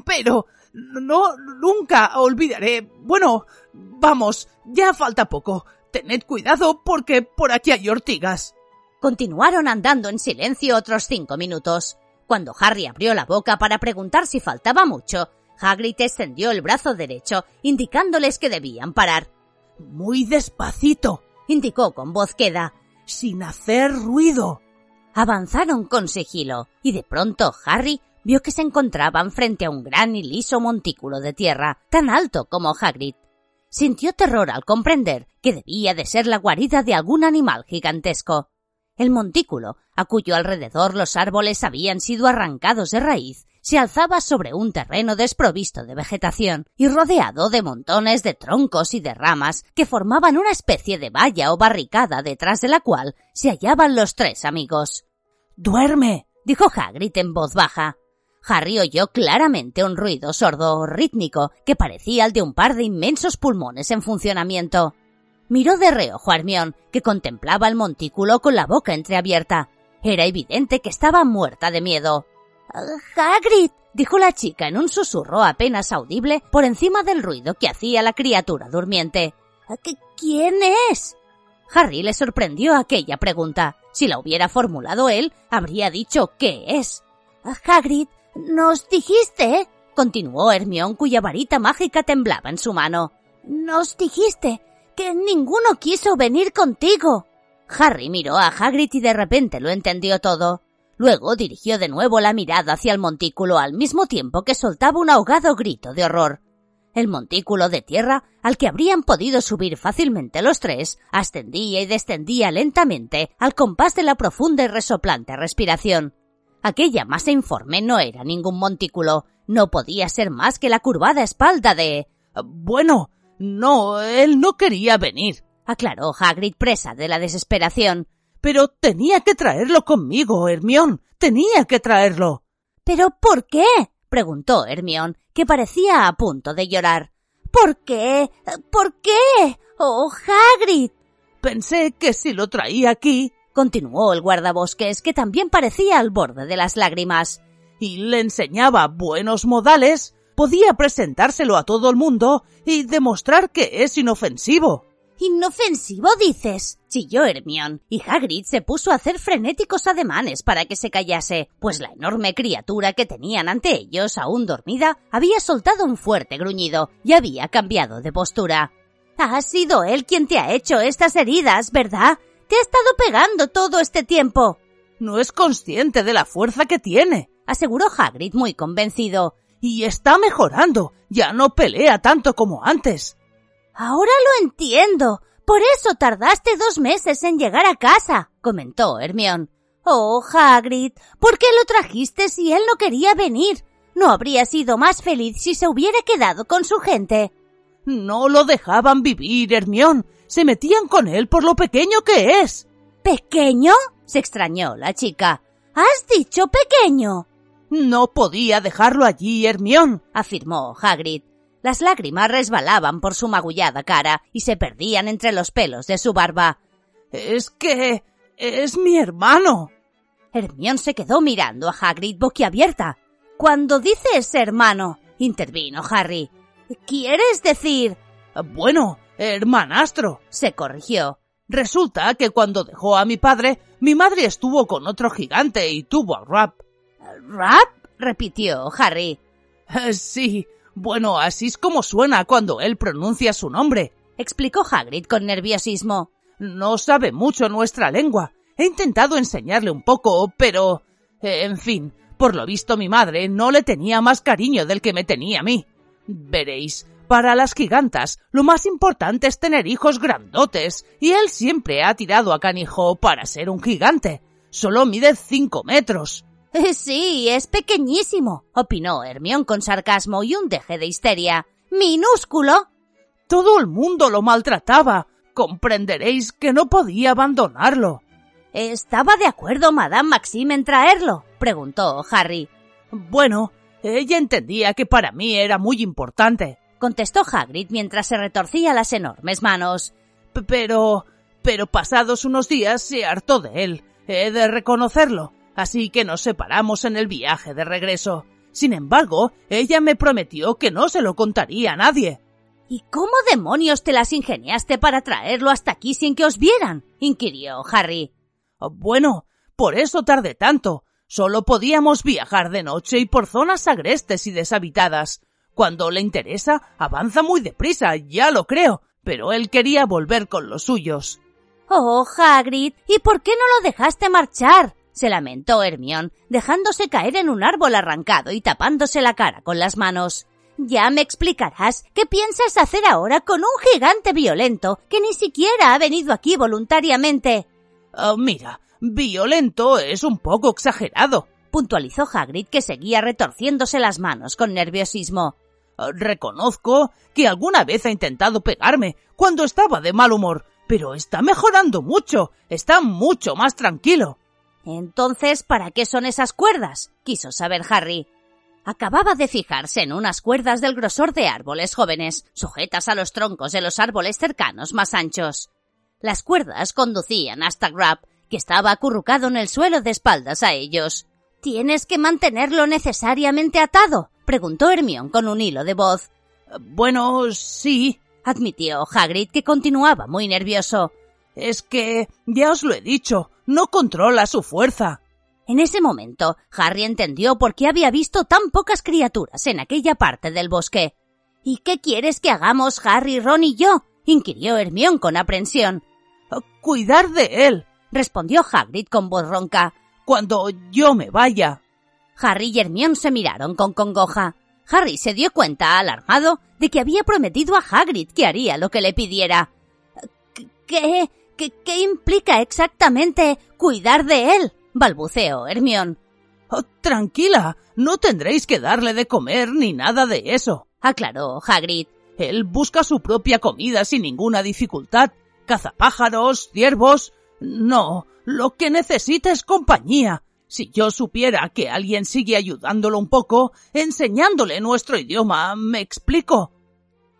Pero no nunca olvidaré. Bueno, vamos, ya falta poco. Tened cuidado porque por aquí hay ortigas. Continuaron andando en silencio otros cinco minutos. Cuando Harry abrió la boca para preguntar si faltaba mucho, Hagrid extendió el brazo derecho, indicándoles que debían parar. Muy despacito, indicó con voz queda, sin hacer ruido. Avanzaron con sigilo, y de pronto Harry vio que se encontraban frente a un gran y liso montículo de tierra, tan alto como Hagrid. Sintió terror al comprender que debía de ser la guarida de algún animal gigantesco. El montículo, a cuyo alrededor los árboles habían sido arrancados de raíz, se alzaba sobre un terreno desprovisto de vegetación y rodeado de montones de troncos y de ramas que formaban una especie de valla o barricada detrás de la cual se hallaban los tres amigos. Duerme, dijo Hagrid en voz baja. Harry oyó claramente un ruido sordo o rítmico que parecía el de un par de inmensos pulmones en funcionamiento. Miró de reojo a Hermión, que contemplaba el montículo con la boca entreabierta. Era evidente que estaba muerta de miedo. Hagrid, dijo la chica en un susurro apenas audible por encima del ruido que hacía la criatura durmiente. ¿Quién es? Harry le sorprendió aquella pregunta. Si la hubiera formulado él, habría dicho ¿qué es? Hagrid, nos dijiste, continuó Hermión cuya varita mágica temblaba en su mano. Nos dijiste que ninguno quiso venir contigo. Harry miró a Hagrid y de repente lo entendió todo. Luego dirigió de nuevo la mirada hacia el montículo al mismo tiempo que soltaba un ahogado grito de horror. El montículo de tierra, al que habrían podido subir fácilmente los tres, ascendía y descendía lentamente al compás de la profunda y resoplante respiración. Aquella masa informe no era ningún montículo, no podía ser más que la curvada espalda de. Bueno, no, él no quería venir, aclaró Hagrid presa de la desesperación. Pero tenía que traerlo conmigo, Hermión. Tenía que traerlo. ¿Pero por qué? preguntó Hermión, que parecía a punto de llorar. ¿Por qué? ¿Por qué? Oh, Hagrid. Pensé que si lo traía aquí, continuó el guardabosques, que también parecía al borde de las lágrimas, y le enseñaba buenos modales, podía presentárselo a todo el mundo y demostrar que es inofensivo. ¿Inofensivo dices? chilló Hermión, y Hagrid se puso a hacer frenéticos ademanes para que se callase, pues la enorme criatura que tenían ante ellos, aún dormida, había soltado un fuerte gruñido y había cambiado de postura. Ha sido él quien te ha hecho estas heridas, ¿verdad? Te ha estado pegando todo este tiempo. No es consciente de la fuerza que tiene, aseguró Hagrid muy convencido. Y está mejorando. Ya no pelea tanto como antes. Ahora lo entiendo. Por eso tardaste dos meses en llegar a casa, comentó Hermión. Oh, Hagrid, ¿por qué lo trajiste si él no quería venir? ¿No habría sido más feliz si se hubiera quedado con su gente? No lo dejaban vivir, Hermión. Se metían con él por lo pequeño que es. ¿Pequeño? se extrañó la chica. ¿Has dicho pequeño? No podía dejarlo allí, Hermión, afirmó Hagrid. Las lágrimas resbalaban por su magullada cara y se perdían entre los pelos de su barba. Es que es mi hermano. Hermión se quedó mirando a Hagrid boquiabierta. Cuando dices hermano, intervino Harry. ¿Quieres decir? Bueno, hermanastro, se corrigió. Resulta que cuando dejó a mi padre, mi madre estuvo con otro gigante y tuvo a Rap. ¿Rap? repitió Harry. Sí, bueno, así es como suena cuando él pronuncia su nombre, explicó Hagrid con nerviosismo. No sabe mucho nuestra lengua. He intentado enseñarle un poco, pero... En fin, por lo visto mi madre no le tenía más cariño del que me tenía a mí. Veréis, para las gigantas lo más importante es tener hijos grandotes, y él siempre ha tirado a canijo para ser un gigante. Solo mide cinco metros. Sí, es pequeñísimo, opinó Hermión con sarcasmo y un deje de histeria. ¡Minúsculo! Todo el mundo lo maltrataba, comprenderéis que no podía abandonarlo. ¿Estaba de acuerdo Madame Maxime en traerlo? preguntó Harry. Bueno, ella entendía que para mí era muy importante, contestó Hagrid mientras se retorcía las enormes manos. pero. pero pasados unos días se hartó de él. He de reconocerlo. Así que nos separamos en el viaje de regreso. Sin embargo, ella me prometió que no se lo contaría a nadie. ¿Y cómo demonios te las ingeniaste para traerlo hasta aquí sin que os vieran? inquirió Harry. Bueno, por eso tardé tanto. Solo podíamos viajar de noche y por zonas agrestes y deshabitadas. Cuando le interesa, avanza muy deprisa, ya lo creo, pero él quería volver con los suyos. Oh, Hagrid, ¿y por qué no lo dejaste marchar? se lamentó Hermión, dejándose caer en un árbol arrancado y tapándose la cara con las manos. Ya me explicarás qué piensas hacer ahora con un gigante violento que ni siquiera ha venido aquí voluntariamente. Oh, mira, violento es un poco exagerado, puntualizó Hagrid que seguía retorciéndose las manos con nerviosismo. Reconozco que alguna vez ha intentado pegarme cuando estaba de mal humor, pero está mejorando mucho, está mucho más tranquilo. Entonces, ¿para qué son esas cuerdas? quiso saber Harry. Acababa de fijarse en unas cuerdas del grosor de árboles jóvenes, sujetas a los troncos de los árboles cercanos más anchos. Las cuerdas conducían hasta Grab, que estaba acurrucado en el suelo de espaldas a ellos. ¿Tienes que mantenerlo necesariamente atado? preguntó Hermión con un hilo de voz. Bueno, sí, admitió Hagrid, que continuaba muy nervioso. Es que, ya os lo he dicho, no controla su fuerza. En ese momento, Harry entendió por qué había visto tan pocas criaturas en aquella parte del bosque. ¿Y qué quieres que hagamos Harry, Ron y yo? inquirió Hermión con aprensión. Cuidar de él, respondió Hagrid con voz ronca. Cuando yo me vaya. Harry y Hermión se miraron con congoja. Harry se dio cuenta, alarmado, de que había prometido a Hagrid que haría lo que le pidiera. ¿Qué? ¿Qué, qué implica exactamente cuidar de él? balbuceó Hermión. Oh, tranquila, no tendréis que darle de comer ni nada de eso, aclaró Hagrid. Él busca su propia comida sin ninguna dificultad. Caza pájaros, ciervos. No, lo que necesita es compañía. Si yo supiera que alguien sigue ayudándolo un poco, enseñándole nuestro idioma, ¿me explico?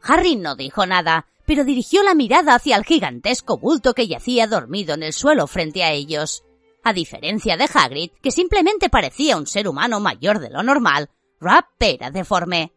Harry no dijo nada, pero dirigió la mirada hacia el gigantesco bulto que yacía dormido en el suelo frente a ellos. A diferencia de Hagrid, que simplemente parecía un ser humano mayor de lo normal, Rap era deforme.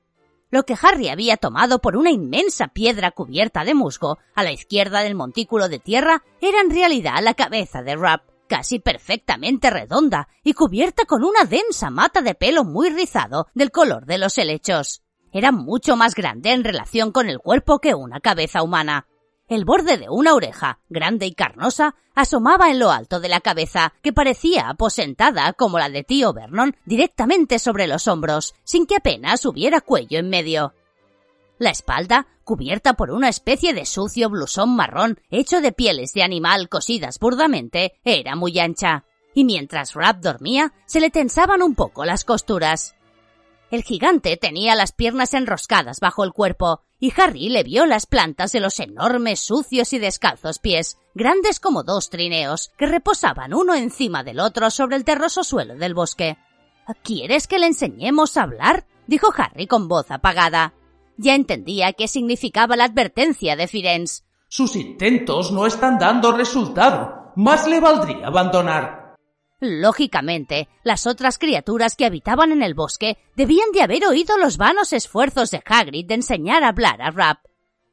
Lo que Harry había tomado por una inmensa piedra cubierta de musgo a la izquierda del montículo de tierra era en realidad la cabeza de Rap, casi perfectamente redonda y cubierta con una densa mata de pelo muy rizado del color de los helechos. Era mucho más grande en relación con el cuerpo que una cabeza humana. El borde de una oreja, grande y carnosa, asomaba en lo alto de la cabeza, que parecía aposentada como la de tío Vernon directamente sobre los hombros, sin que apenas hubiera cuello en medio. La espalda, cubierta por una especie de sucio blusón marrón hecho de pieles de animal cosidas burdamente, era muy ancha, y mientras Rap dormía, se le tensaban un poco las costuras. El gigante tenía las piernas enroscadas bajo el cuerpo, y Harry le vio las plantas de los enormes, sucios y descalzos pies, grandes como dos trineos, que reposaban uno encima del otro sobre el terroso suelo del bosque. ¿Quieres que le enseñemos a hablar? dijo Harry con voz apagada. Ya entendía qué significaba la advertencia de Firenze. Sus intentos no están dando resultado. Más le valdría abandonar. Lógicamente, las otras criaturas que habitaban en el bosque debían de haber oído los vanos esfuerzos de Hagrid de enseñar a hablar a Rap.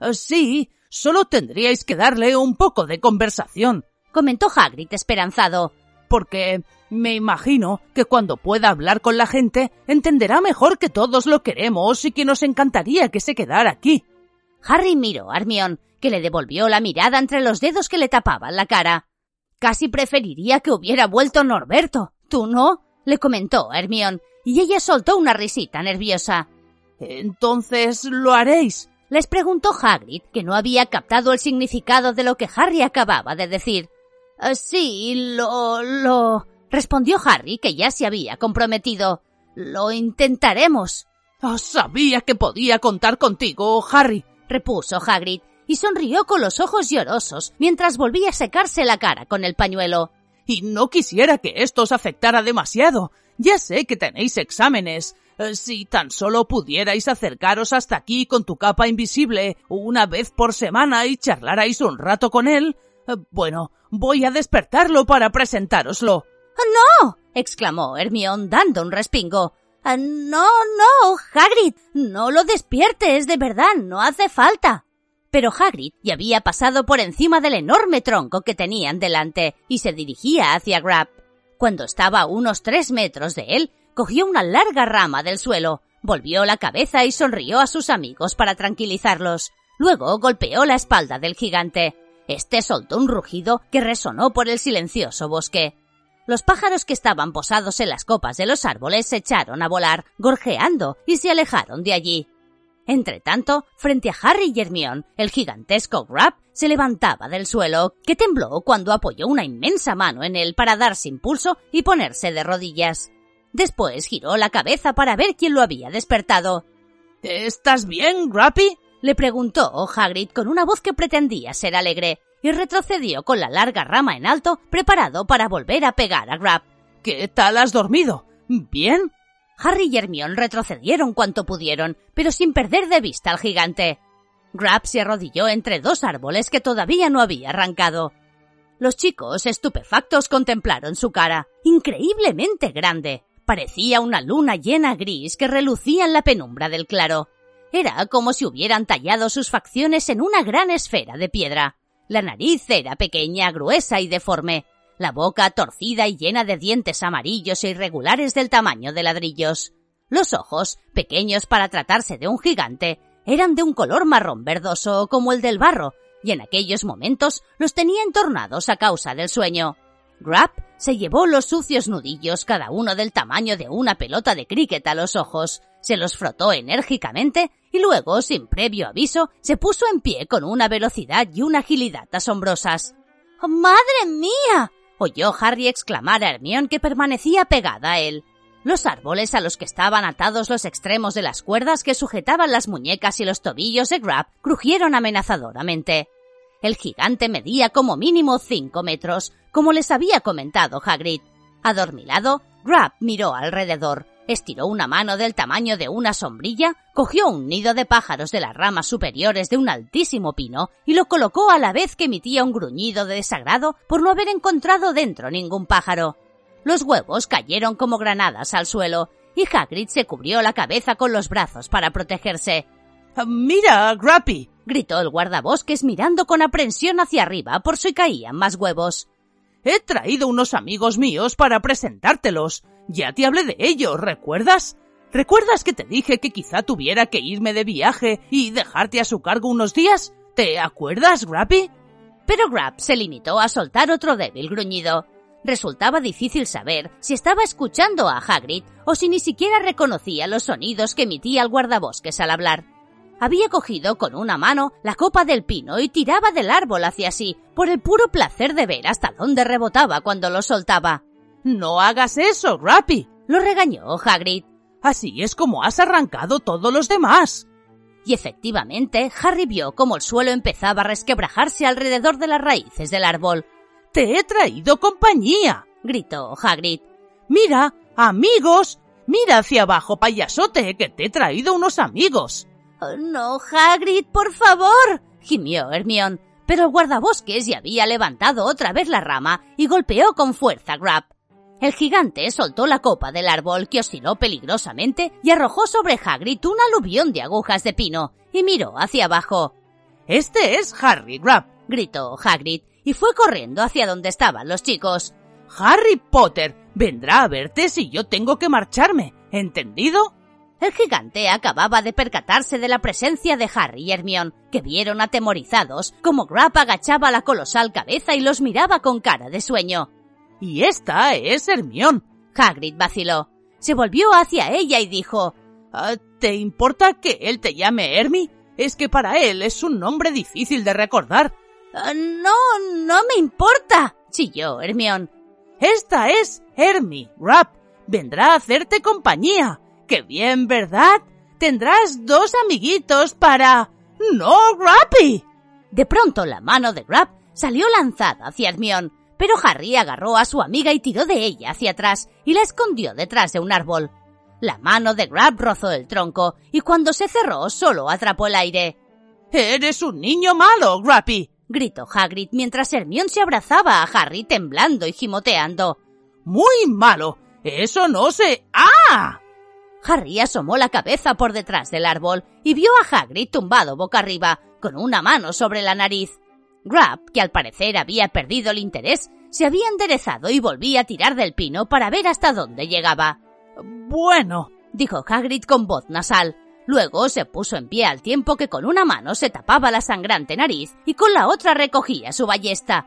Eh, sí, solo tendríais que darle un poco de conversación, comentó Hagrid esperanzado. Porque me imagino que cuando pueda hablar con la gente entenderá mejor que todos lo queremos y que nos encantaría que se quedara aquí. Harry miró a Hermione, que le devolvió la mirada entre los dedos que le tapaban la cara. Casi preferiría que hubiera vuelto Norberto. ¿Tú no? le comentó Hermión, y ella soltó una risita nerviosa. Entonces lo haréis. les preguntó Hagrid, que no había captado el significado de lo que Harry acababa de decir. Ah, sí, lo. lo. respondió Harry, que ya se había comprometido. Lo intentaremos. Oh, sabía que podía contar contigo, Harry, repuso Hagrid, y sonrió con los ojos llorosos mientras volvía a secarse la cara con el pañuelo. Y no quisiera que esto os afectara demasiado. Ya sé que tenéis exámenes. Eh, si tan solo pudierais acercaros hasta aquí con tu capa invisible una vez por semana y charlarais un rato con él. Eh, bueno, voy a despertarlo para presentároslo. ¡No! exclamó Hermión dando un respingo. Ah, no, no, Hagrid, no lo despiertes, de verdad, no hace falta. Pero Hagrid ya había pasado por encima del enorme tronco que tenían delante y se dirigía hacia Grab. Cuando estaba a unos tres metros de él, cogió una larga rama del suelo, volvió la cabeza y sonrió a sus amigos para tranquilizarlos. Luego golpeó la espalda del gigante. Este soltó un rugido que resonó por el silencioso bosque. Los pájaros que estaban posados en las copas de los árboles se echaron a volar, gorjeando, y se alejaron de allí. Entretanto, frente a Harry y Hermione, el gigantesco Grab se levantaba del suelo, que tembló cuando apoyó una inmensa mano en él para darse impulso y ponerse de rodillas. Después giró la cabeza para ver quién lo había despertado. ¿Estás bien, Grappy? le preguntó Hagrid con una voz que pretendía ser alegre, y retrocedió con la larga rama en alto, preparado para volver a pegar a Grab. ¿Qué tal has dormido? ¿Bien? Harry y Hermione retrocedieron cuanto pudieron, pero sin perder de vista al gigante. Grab se arrodilló entre dos árboles que todavía no había arrancado. Los chicos, estupefactos, contemplaron su cara, increíblemente grande. Parecía una luna llena gris que relucía en la penumbra del claro. Era como si hubieran tallado sus facciones en una gran esfera de piedra. La nariz era pequeña, gruesa y deforme, la boca torcida y llena de dientes amarillos e irregulares del tamaño de ladrillos. Los ojos, pequeños para tratarse de un gigante, eran de un color marrón verdoso como el del barro, y en aquellos momentos los tenía entornados a causa del sueño. Grab se llevó los sucios nudillos, cada uno del tamaño de una pelota de cricket a los ojos, se los frotó enérgicamente y luego, sin previo aviso, se puso en pie con una velocidad y una agilidad asombrosas. ¡Madre mía! Oyó Harry exclamar a Hermione que permanecía pegada a él. Los árboles a los que estaban atados los extremos de las cuerdas que sujetaban las muñecas y los tobillos de Grab crujieron amenazadoramente. El gigante medía como mínimo cinco metros, como les había comentado Hagrid. Adormilado, Grab miró alrededor, estiró una mano del tamaño de una sombrilla, cogió un nido de pájaros de las ramas superiores de un altísimo pino y lo colocó a la vez que emitía un gruñido de desagrado por no haber encontrado dentro ningún pájaro. Los huevos cayeron como granadas al suelo y Hagrid se cubrió la cabeza con los brazos para protegerse. ¡Mira, Grappy! gritó el guardabosques mirando con aprensión hacia arriba por si caían más huevos. He traído unos amigos míos para presentártelos. Ya te hablé de ellos, ¿recuerdas? ¿Recuerdas que te dije que quizá tuviera que irme de viaje y dejarte a su cargo unos días? ¿Te acuerdas, Grappy? Pero Grab se limitó a soltar otro débil gruñido. Resultaba difícil saber si estaba escuchando a Hagrid o si ni siquiera reconocía los sonidos que emitía el guardabosques al hablar. Había cogido con una mano la copa del pino y tiraba del árbol hacia sí, por el puro placer de ver hasta dónde rebotaba cuando lo soltaba. No hagas eso, Rappy, lo regañó Hagrid. Así es como has arrancado todos los demás. Y efectivamente, Harry vio cómo el suelo empezaba a resquebrajarse alrededor de las raíces del árbol. Te he traído compañía, gritó Hagrid. Mira, amigos, mira hacia abajo, payasote, que te he traído unos amigos. Oh, no, Hagrid, por favor, gimió Hermión. Pero el guardabosques ya había levantado otra vez la rama y golpeó con fuerza a Grab. El gigante soltó la copa del árbol que osciló peligrosamente y arrojó sobre Hagrid un aluvión de agujas de pino y miró hacia abajo. Este es Harry Grab, gritó Hagrid y fue corriendo hacia donde estaban los chicos. Harry Potter vendrá a verte si yo tengo que marcharme, ¿entendido? El gigante acababa de percatarse de la presencia de Harry y Hermione, que vieron atemorizados como Grab agachaba la colosal cabeza y los miraba con cara de sueño. Y esta es Hermione. Hagrid vaciló. Se volvió hacia ella y dijo ah, ¿Te importa que él te llame Hermi? Es que para él es un nombre difícil de recordar. Ah, no, no me importa, chilló Hermione. Esta es Hermi, Grab. Vendrá a hacerte compañía. ¡Qué bien, ¿verdad? Tendrás dos amiguitos para... ¡No, Grappy! De pronto la mano de Grab salió lanzada hacia Hermione, pero Harry agarró a su amiga y tiró de ella hacia atrás y la escondió detrás de un árbol. La mano de Grab rozó el tronco y cuando se cerró solo atrapó el aire. ¡Eres un niño malo, Grappy! gritó Hagrid mientras Hermione se abrazaba a Harry temblando y gimoteando. ¡Muy malo! ¡Eso no se... ¡Ah! Harry asomó la cabeza por detrás del árbol y vio a Hagrid tumbado boca arriba, con una mano sobre la nariz. Grab, que al parecer había perdido el interés, se había enderezado y volvía a tirar del pino para ver hasta dónde llegaba. Bueno, dijo Hagrid con voz nasal. Luego se puso en pie al tiempo que con una mano se tapaba la sangrante nariz y con la otra recogía su ballesta.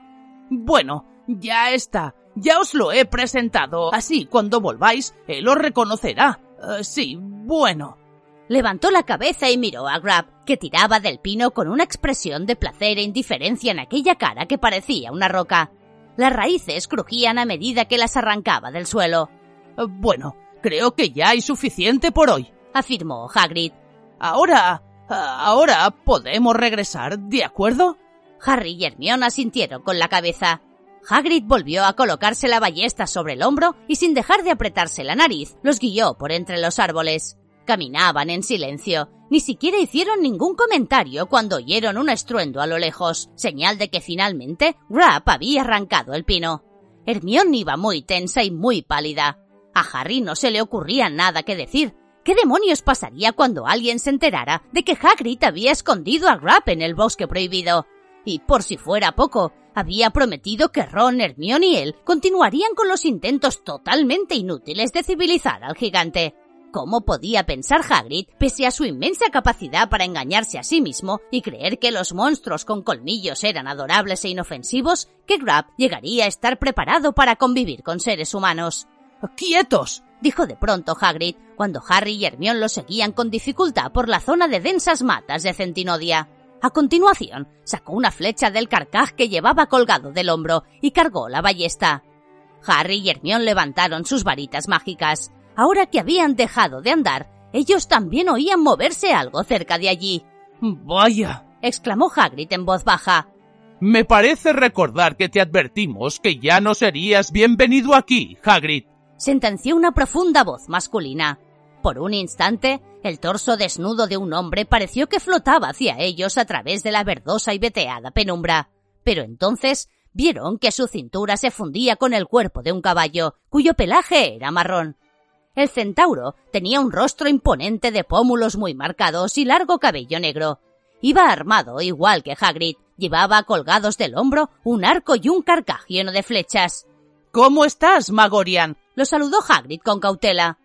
Bueno, ya está. Ya os lo he presentado. Así, cuando volváis, él os reconocerá. Eh, sí, bueno. Levantó la cabeza y miró a Grab, que tiraba del pino con una expresión de placer e indiferencia en aquella cara que parecía una roca. Las raíces crujían a medida que las arrancaba del suelo. Bueno, creo que ya hay suficiente por hoy, afirmó Hagrid. Ahora... ahora podemos regresar, ¿de acuerdo? Harry y Hermione asintieron con la cabeza. Hagrid volvió a colocarse la ballesta sobre el hombro y sin dejar de apretarse la nariz, los guió por entre los árboles. Caminaban en silencio. Ni siquiera hicieron ningún comentario cuando oyeron un estruendo a lo lejos, señal de que finalmente Grab había arrancado el pino. Hermione iba muy tensa y muy pálida. A Harry no se le ocurría nada que decir. ¿Qué demonios pasaría cuando alguien se enterara de que Hagrid había escondido a Grab en el bosque prohibido? Y por si fuera poco, había prometido que Ron, Hermione y él continuarían con los intentos totalmente inútiles de civilizar al gigante. ¿Cómo podía pensar Hagrid, pese a su inmensa capacidad para engañarse a sí mismo y creer que los monstruos con colmillos eran adorables e inofensivos, que Grab llegaría a estar preparado para convivir con seres humanos? ¡Quietos! dijo de pronto Hagrid, cuando Harry y Hermione lo seguían con dificultad por la zona de densas matas de centinodia. A continuación, sacó una flecha del carcaj que llevaba colgado del hombro y cargó la ballesta. Harry y Hermione levantaron sus varitas mágicas. Ahora que habían dejado de andar, ellos también oían moverse algo cerca de allí. ¡Vaya! exclamó Hagrid en voz baja. Me parece recordar que te advertimos que ya no serías bienvenido aquí, Hagrid. Sentenció una profunda voz masculina. Por un instante, el torso desnudo de un hombre pareció que flotaba hacia ellos a través de la verdosa y veteada penumbra. Pero entonces vieron que su cintura se fundía con el cuerpo de un caballo, cuyo pelaje era marrón. El centauro tenía un rostro imponente de pómulos muy marcados y largo cabello negro. Iba armado igual que Hagrid. Llevaba colgados del hombro un arco y un carcaj lleno de flechas. ¿Cómo estás, Magorian? Lo saludó Hagrid con cautela.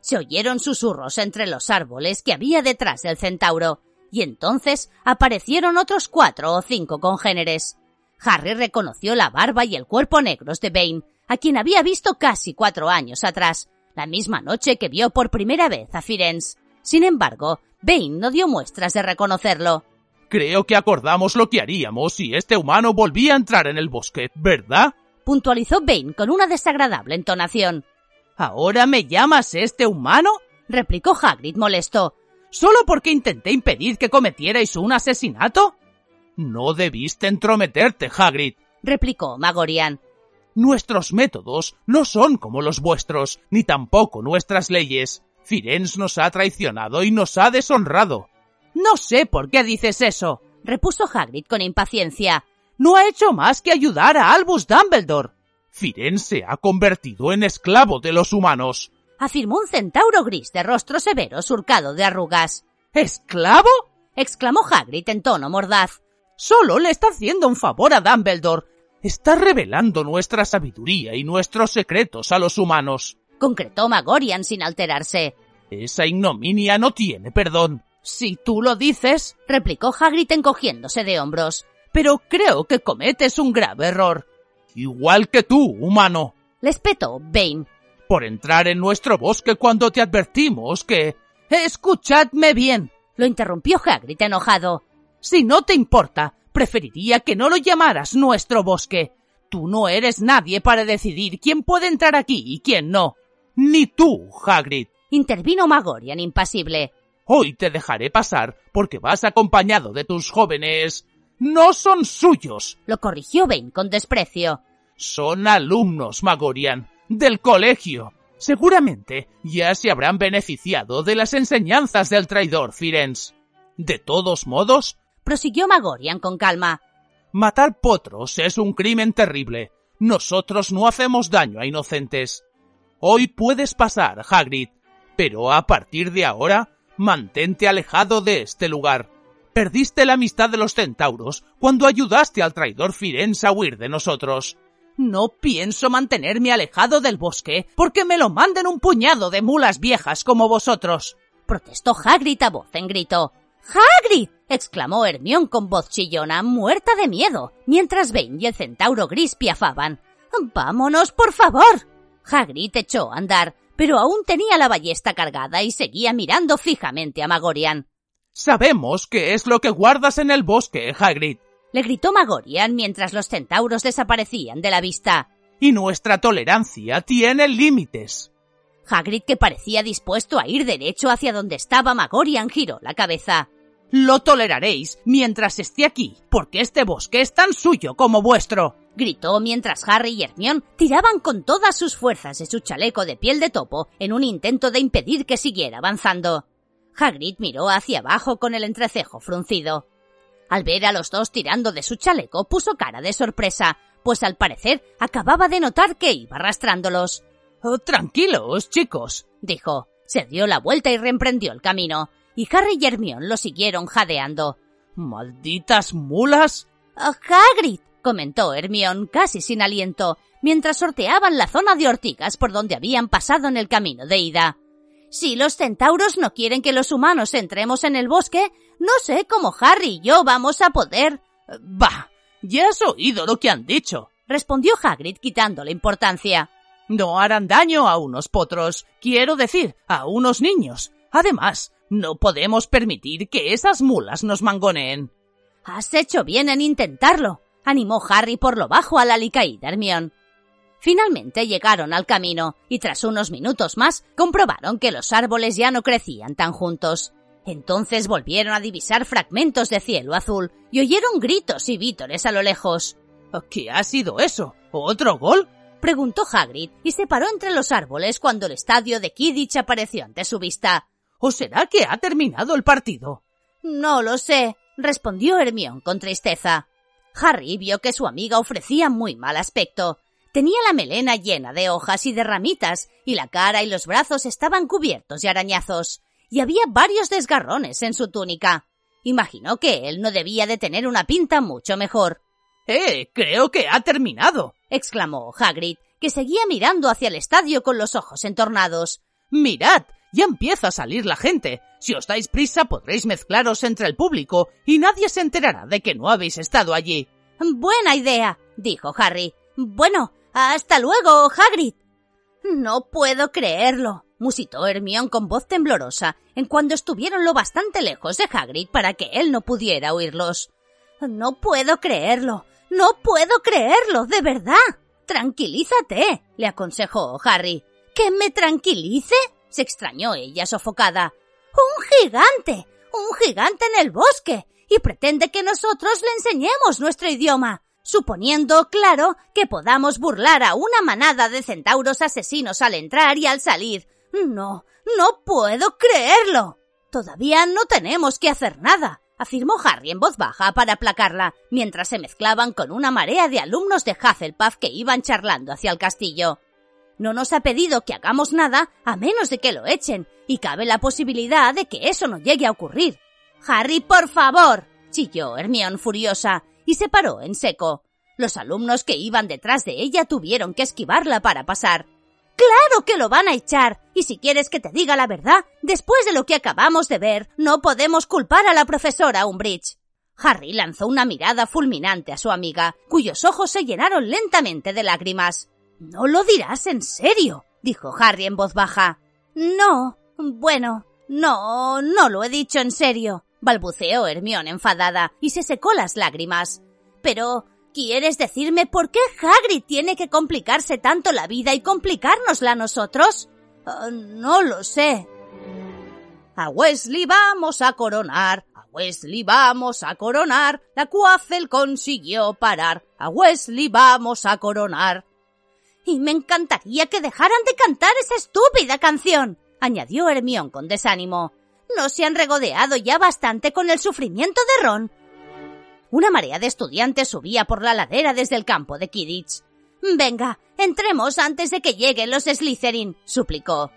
Se oyeron susurros entre los árboles que había detrás del centauro, y entonces aparecieron otros cuatro o cinco congéneres. Harry reconoció la barba y el cuerpo negros de Bane, a quien había visto casi cuatro años atrás, la misma noche que vio por primera vez a Firenze. Sin embargo, Bane no dio muestras de reconocerlo. Creo que acordamos lo que haríamos si este humano volvía a entrar en el bosque, ¿verdad? puntualizó Bane con una desagradable entonación. ¿Ahora me llamas este humano? replicó Hagrid molesto. ¿Solo porque intenté impedir que cometierais un asesinato? No debiste entrometerte, Hagrid, replicó Magorian. Nuestros métodos no son como los vuestros, ni tampoco nuestras leyes. Firenze nos ha traicionado y nos ha deshonrado. No sé por qué dices eso, repuso Hagrid con impaciencia. No ha hecho más que ayudar a Albus Dumbledore. Firenze se ha convertido en esclavo de los humanos, afirmó un centauro gris de rostro severo surcado de arrugas. ¿Esclavo? exclamó Hagrid en tono mordaz. Solo le está haciendo un favor a Dumbledore. Está revelando nuestra sabiduría y nuestros secretos a los humanos, concretó Magorian sin alterarse. Esa ignominia no tiene perdón. Si tú lo dices, replicó Hagrid encogiéndose de hombros. Pero creo que cometes un grave error. Igual que tú, humano. Le espetó Bane. Por entrar en nuestro bosque cuando te advertimos que... Escuchadme bien. Lo interrumpió Hagrid enojado. Si no te importa, preferiría que no lo llamaras nuestro bosque. Tú no eres nadie para decidir quién puede entrar aquí y quién no. Ni tú, Hagrid. Intervino Magorian impasible. Hoy te dejaré pasar porque vas acompañado de tus jóvenes No son suyos. Lo corrigió Bane con desprecio. Son alumnos, Magorian, del colegio. Seguramente ya se habrán beneficiado de las enseñanzas del traidor Firenze. De todos modos, prosiguió Magorian con calma. Matar potros es un crimen terrible. Nosotros no hacemos daño a inocentes. Hoy puedes pasar, Hagrid, pero a partir de ahora, mantente alejado de este lugar. Perdiste la amistad de los centauros cuando ayudaste al traidor Firenze a huir de nosotros. No pienso mantenerme alejado del bosque porque me lo manden un puñado de mulas viejas como vosotros. Protestó Hagrid a voz en grito. ¡Hagrid! Exclamó Hermión con voz chillona, muerta de miedo, mientras Bane y el centauro gris piafaban. ¡Vámonos, por favor! Hagrid echó a andar, pero aún tenía la ballesta cargada y seguía mirando fijamente a Magorian. Sabemos qué es lo que guardas en el bosque, Hagrid. Le gritó Magorian mientras los centauros desaparecían de la vista. Y nuestra tolerancia tiene límites. Hagrid, que parecía dispuesto a ir derecho hacia donde estaba Magorian, giró la cabeza. Lo toleraréis mientras esté aquí, porque este bosque es tan suyo como vuestro gritó mientras Harry y Hermione tiraban con todas sus fuerzas de su chaleco de piel de topo en un intento de impedir que siguiera avanzando. Hagrid miró hacia abajo con el entrecejo fruncido. Al ver a los dos tirando de su chaleco puso cara de sorpresa, pues al parecer acababa de notar que iba arrastrándolos. Oh, tranquilos, chicos, dijo. Se dio la vuelta y reemprendió el camino, y Harry y Hermione lo siguieron jadeando. ¡Malditas mulas! Oh, Hagrid, comentó Hermión casi sin aliento, mientras sorteaban la zona de ortigas por donde habían pasado en el camino de ida. Si los centauros no quieren que los humanos entremos en el bosque, no sé cómo Harry y yo vamos a poder. Bah, ya has oído lo que han dicho, respondió Hagrid quitándole importancia. No harán daño a unos potros, quiero decir, a unos niños. Además, no podemos permitir que esas mulas nos mangoneen. Has hecho bien en intentarlo, animó Harry por lo bajo al alicaída Hermión. Finalmente llegaron al camino y tras unos minutos más comprobaron que los árboles ya no crecían tan juntos. Entonces volvieron a divisar fragmentos de cielo azul y oyeron gritos y vítores a lo lejos. ¿Qué ha sido eso? ¿Otro gol? preguntó Hagrid y se paró entre los árboles cuando el estadio de Kidditch apareció ante su vista. ¿O será que ha terminado el partido? No lo sé, respondió Hermión con tristeza. Harry vio que su amiga ofrecía muy mal aspecto. Tenía la melena llena de hojas y de ramitas, y la cara y los brazos estaban cubiertos de arañazos, y había varios desgarrones en su túnica. Imaginó que él no debía de tener una pinta mucho mejor. ¡Eh! Creo que ha terminado. exclamó Hagrid, que seguía mirando hacia el estadio con los ojos entornados. Mirad, ya empieza a salir la gente. Si os dais prisa podréis mezclaros entre el público y nadie se enterará de que no habéis estado allí. Buena idea, dijo Harry. Bueno, hasta luego, Hagrid. No puedo creerlo, musitó Hermión con voz temblorosa, en cuando estuvieron lo bastante lejos de Hagrid para que él no pudiera oírlos. No puedo creerlo, no puedo creerlo, de verdad. Tranquilízate, le aconsejó Harry. ¿Que me tranquilice? Se extrañó ella sofocada. ¡Un gigante! ¡Un gigante en el bosque! Y pretende que nosotros le enseñemos nuestro idioma, suponiendo, claro, que podamos burlar a una manada de centauros asesinos al entrar y al salir. No, no puedo creerlo. Todavía no tenemos que hacer nada, afirmó Harry en voz baja para aplacarla, mientras se mezclaban con una marea de alumnos de Hufflepuff que iban charlando hacia el castillo. No nos ha pedido que hagamos nada a menos de que lo echen, y cabe la posibilidad de que eso no llegue a ocurrir. Harry, por favor. chilló Hermión furiosa, y se paró en seco. Los alumnos que iban detrás de ella tuvieron que esquivarla para pasar. Claro que lo van a echar. Y si quieres que te diga la verdad, después de lo que acabamos de ver, no podemos culpar a la profesora Umbridge. Harry lanzó una mirada fulminante a su amiga, cuyos ojos se llenaron lentamente de lágrimas. No lo dirás en serio, dijo Harry en voz baja. No. Bueno, no, no lo he dicho en serio, balbuceó Hermión enfadada y se secó las lágrimas. Pero, ¿quieres decirme por qué Hagrid tiene que complicarse tanto la vida y complicárnosla a nosotros? Ah, no lo sé. A Wesley vamos a coronar, Wesley vamos a coronar, la Quaffle consiguió parar, a Wesley vamos a coronar. Y me encantaría que dejaran de cantar esa estúpida canción, añadió Hermión con desánimo. No se han regodeado ya bastante con el sufrimiento de Ron. Una marea de estudiantes subía por la ladera desde el campo de Kidditch. Venga, entremos antes de que lleguen los Slytherin, suplicó.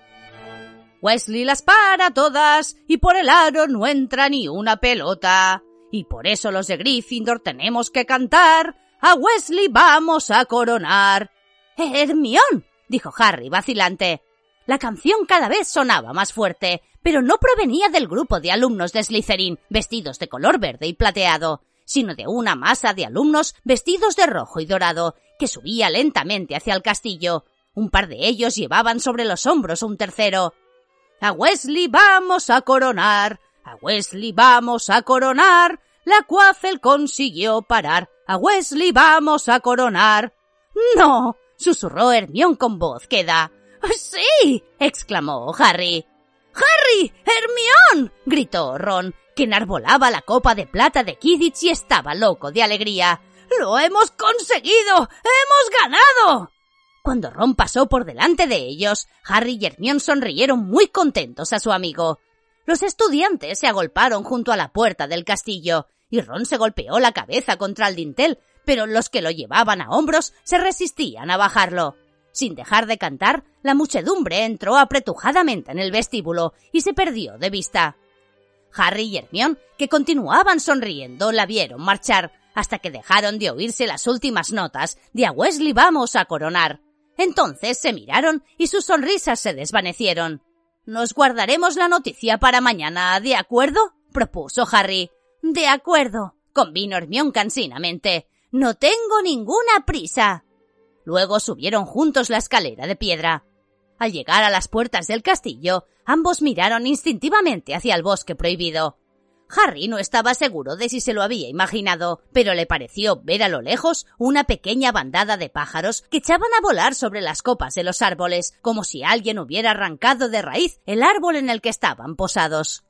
Wesley las para todas y por el aro no entra ni una pelota. Y por eso los de Gryffindor tenemos que cantar. A Wesley vamos a coronar. Hermión, dijo Harry vacilante. La canción cada vez sonaba más fuerte, pero no provenía del grupo de alumnos de Slytherin vestidos de color verde y plateado, sino de una masa de alumnos vestidos de rojo y dorado, que subía lentamente hacia el castillo. Un par de ellos llevaban sobre los hombros un tercero. A Wesley vamos a coronar, a Wesley vamos a coronar. La Quaffle consiguió parar, a Wesley vamos a coronar. No, susurró Hermión con voz queda. ¡Sí! exclamó Harry. ¡Harry! ¡Hermión! gritó Ron, que enarbolaba la copa de plata de Kidditch y estaba loco de alegría. ¡Lo hemos conseguido! ¡Hemos ganado! Cuando Ron pasó por delante de ellos, Harry y Hermione sonrieron muy contentos a su amigo. Los estudiantes se agolparon junto a la puerta del castillo, y Ron se golpeó la cabeza contra el dintel, pero los que lo llevaban a hombros se resistían a bajarlo. Sin dejar de cantar, la muchedumbre entró apretujadamente en el vestíbulo y se perdió de vista. Harry y Hermione, que continuaban sonriendo, la vieron marchar, hasta que dejaron de oírse las últimas notas de a Wesley vamos a coronar. Entonces se miraron y sus sonrisas se desvanecieron. Nos guardaremos la noticia para mañana, ¿de acuerdo? propuso Harry. De acuerdo, convino Hermión cansinamente. No tengo ninguna prisa. Luego subieron juntos la escalera de piedra. Al llegar a las puertas del castillo, ambos miraron instintivamente hacia el bosque prohibido. Harry no estaba seguro de si se lo había imaginado, pero le pareció ver a lo lejos una pequeña bandada de pájaros que echaban a volar sobre las copas de los árboles, como si alguien hubiera arrancado de raíz el árbol en el que estaban posados.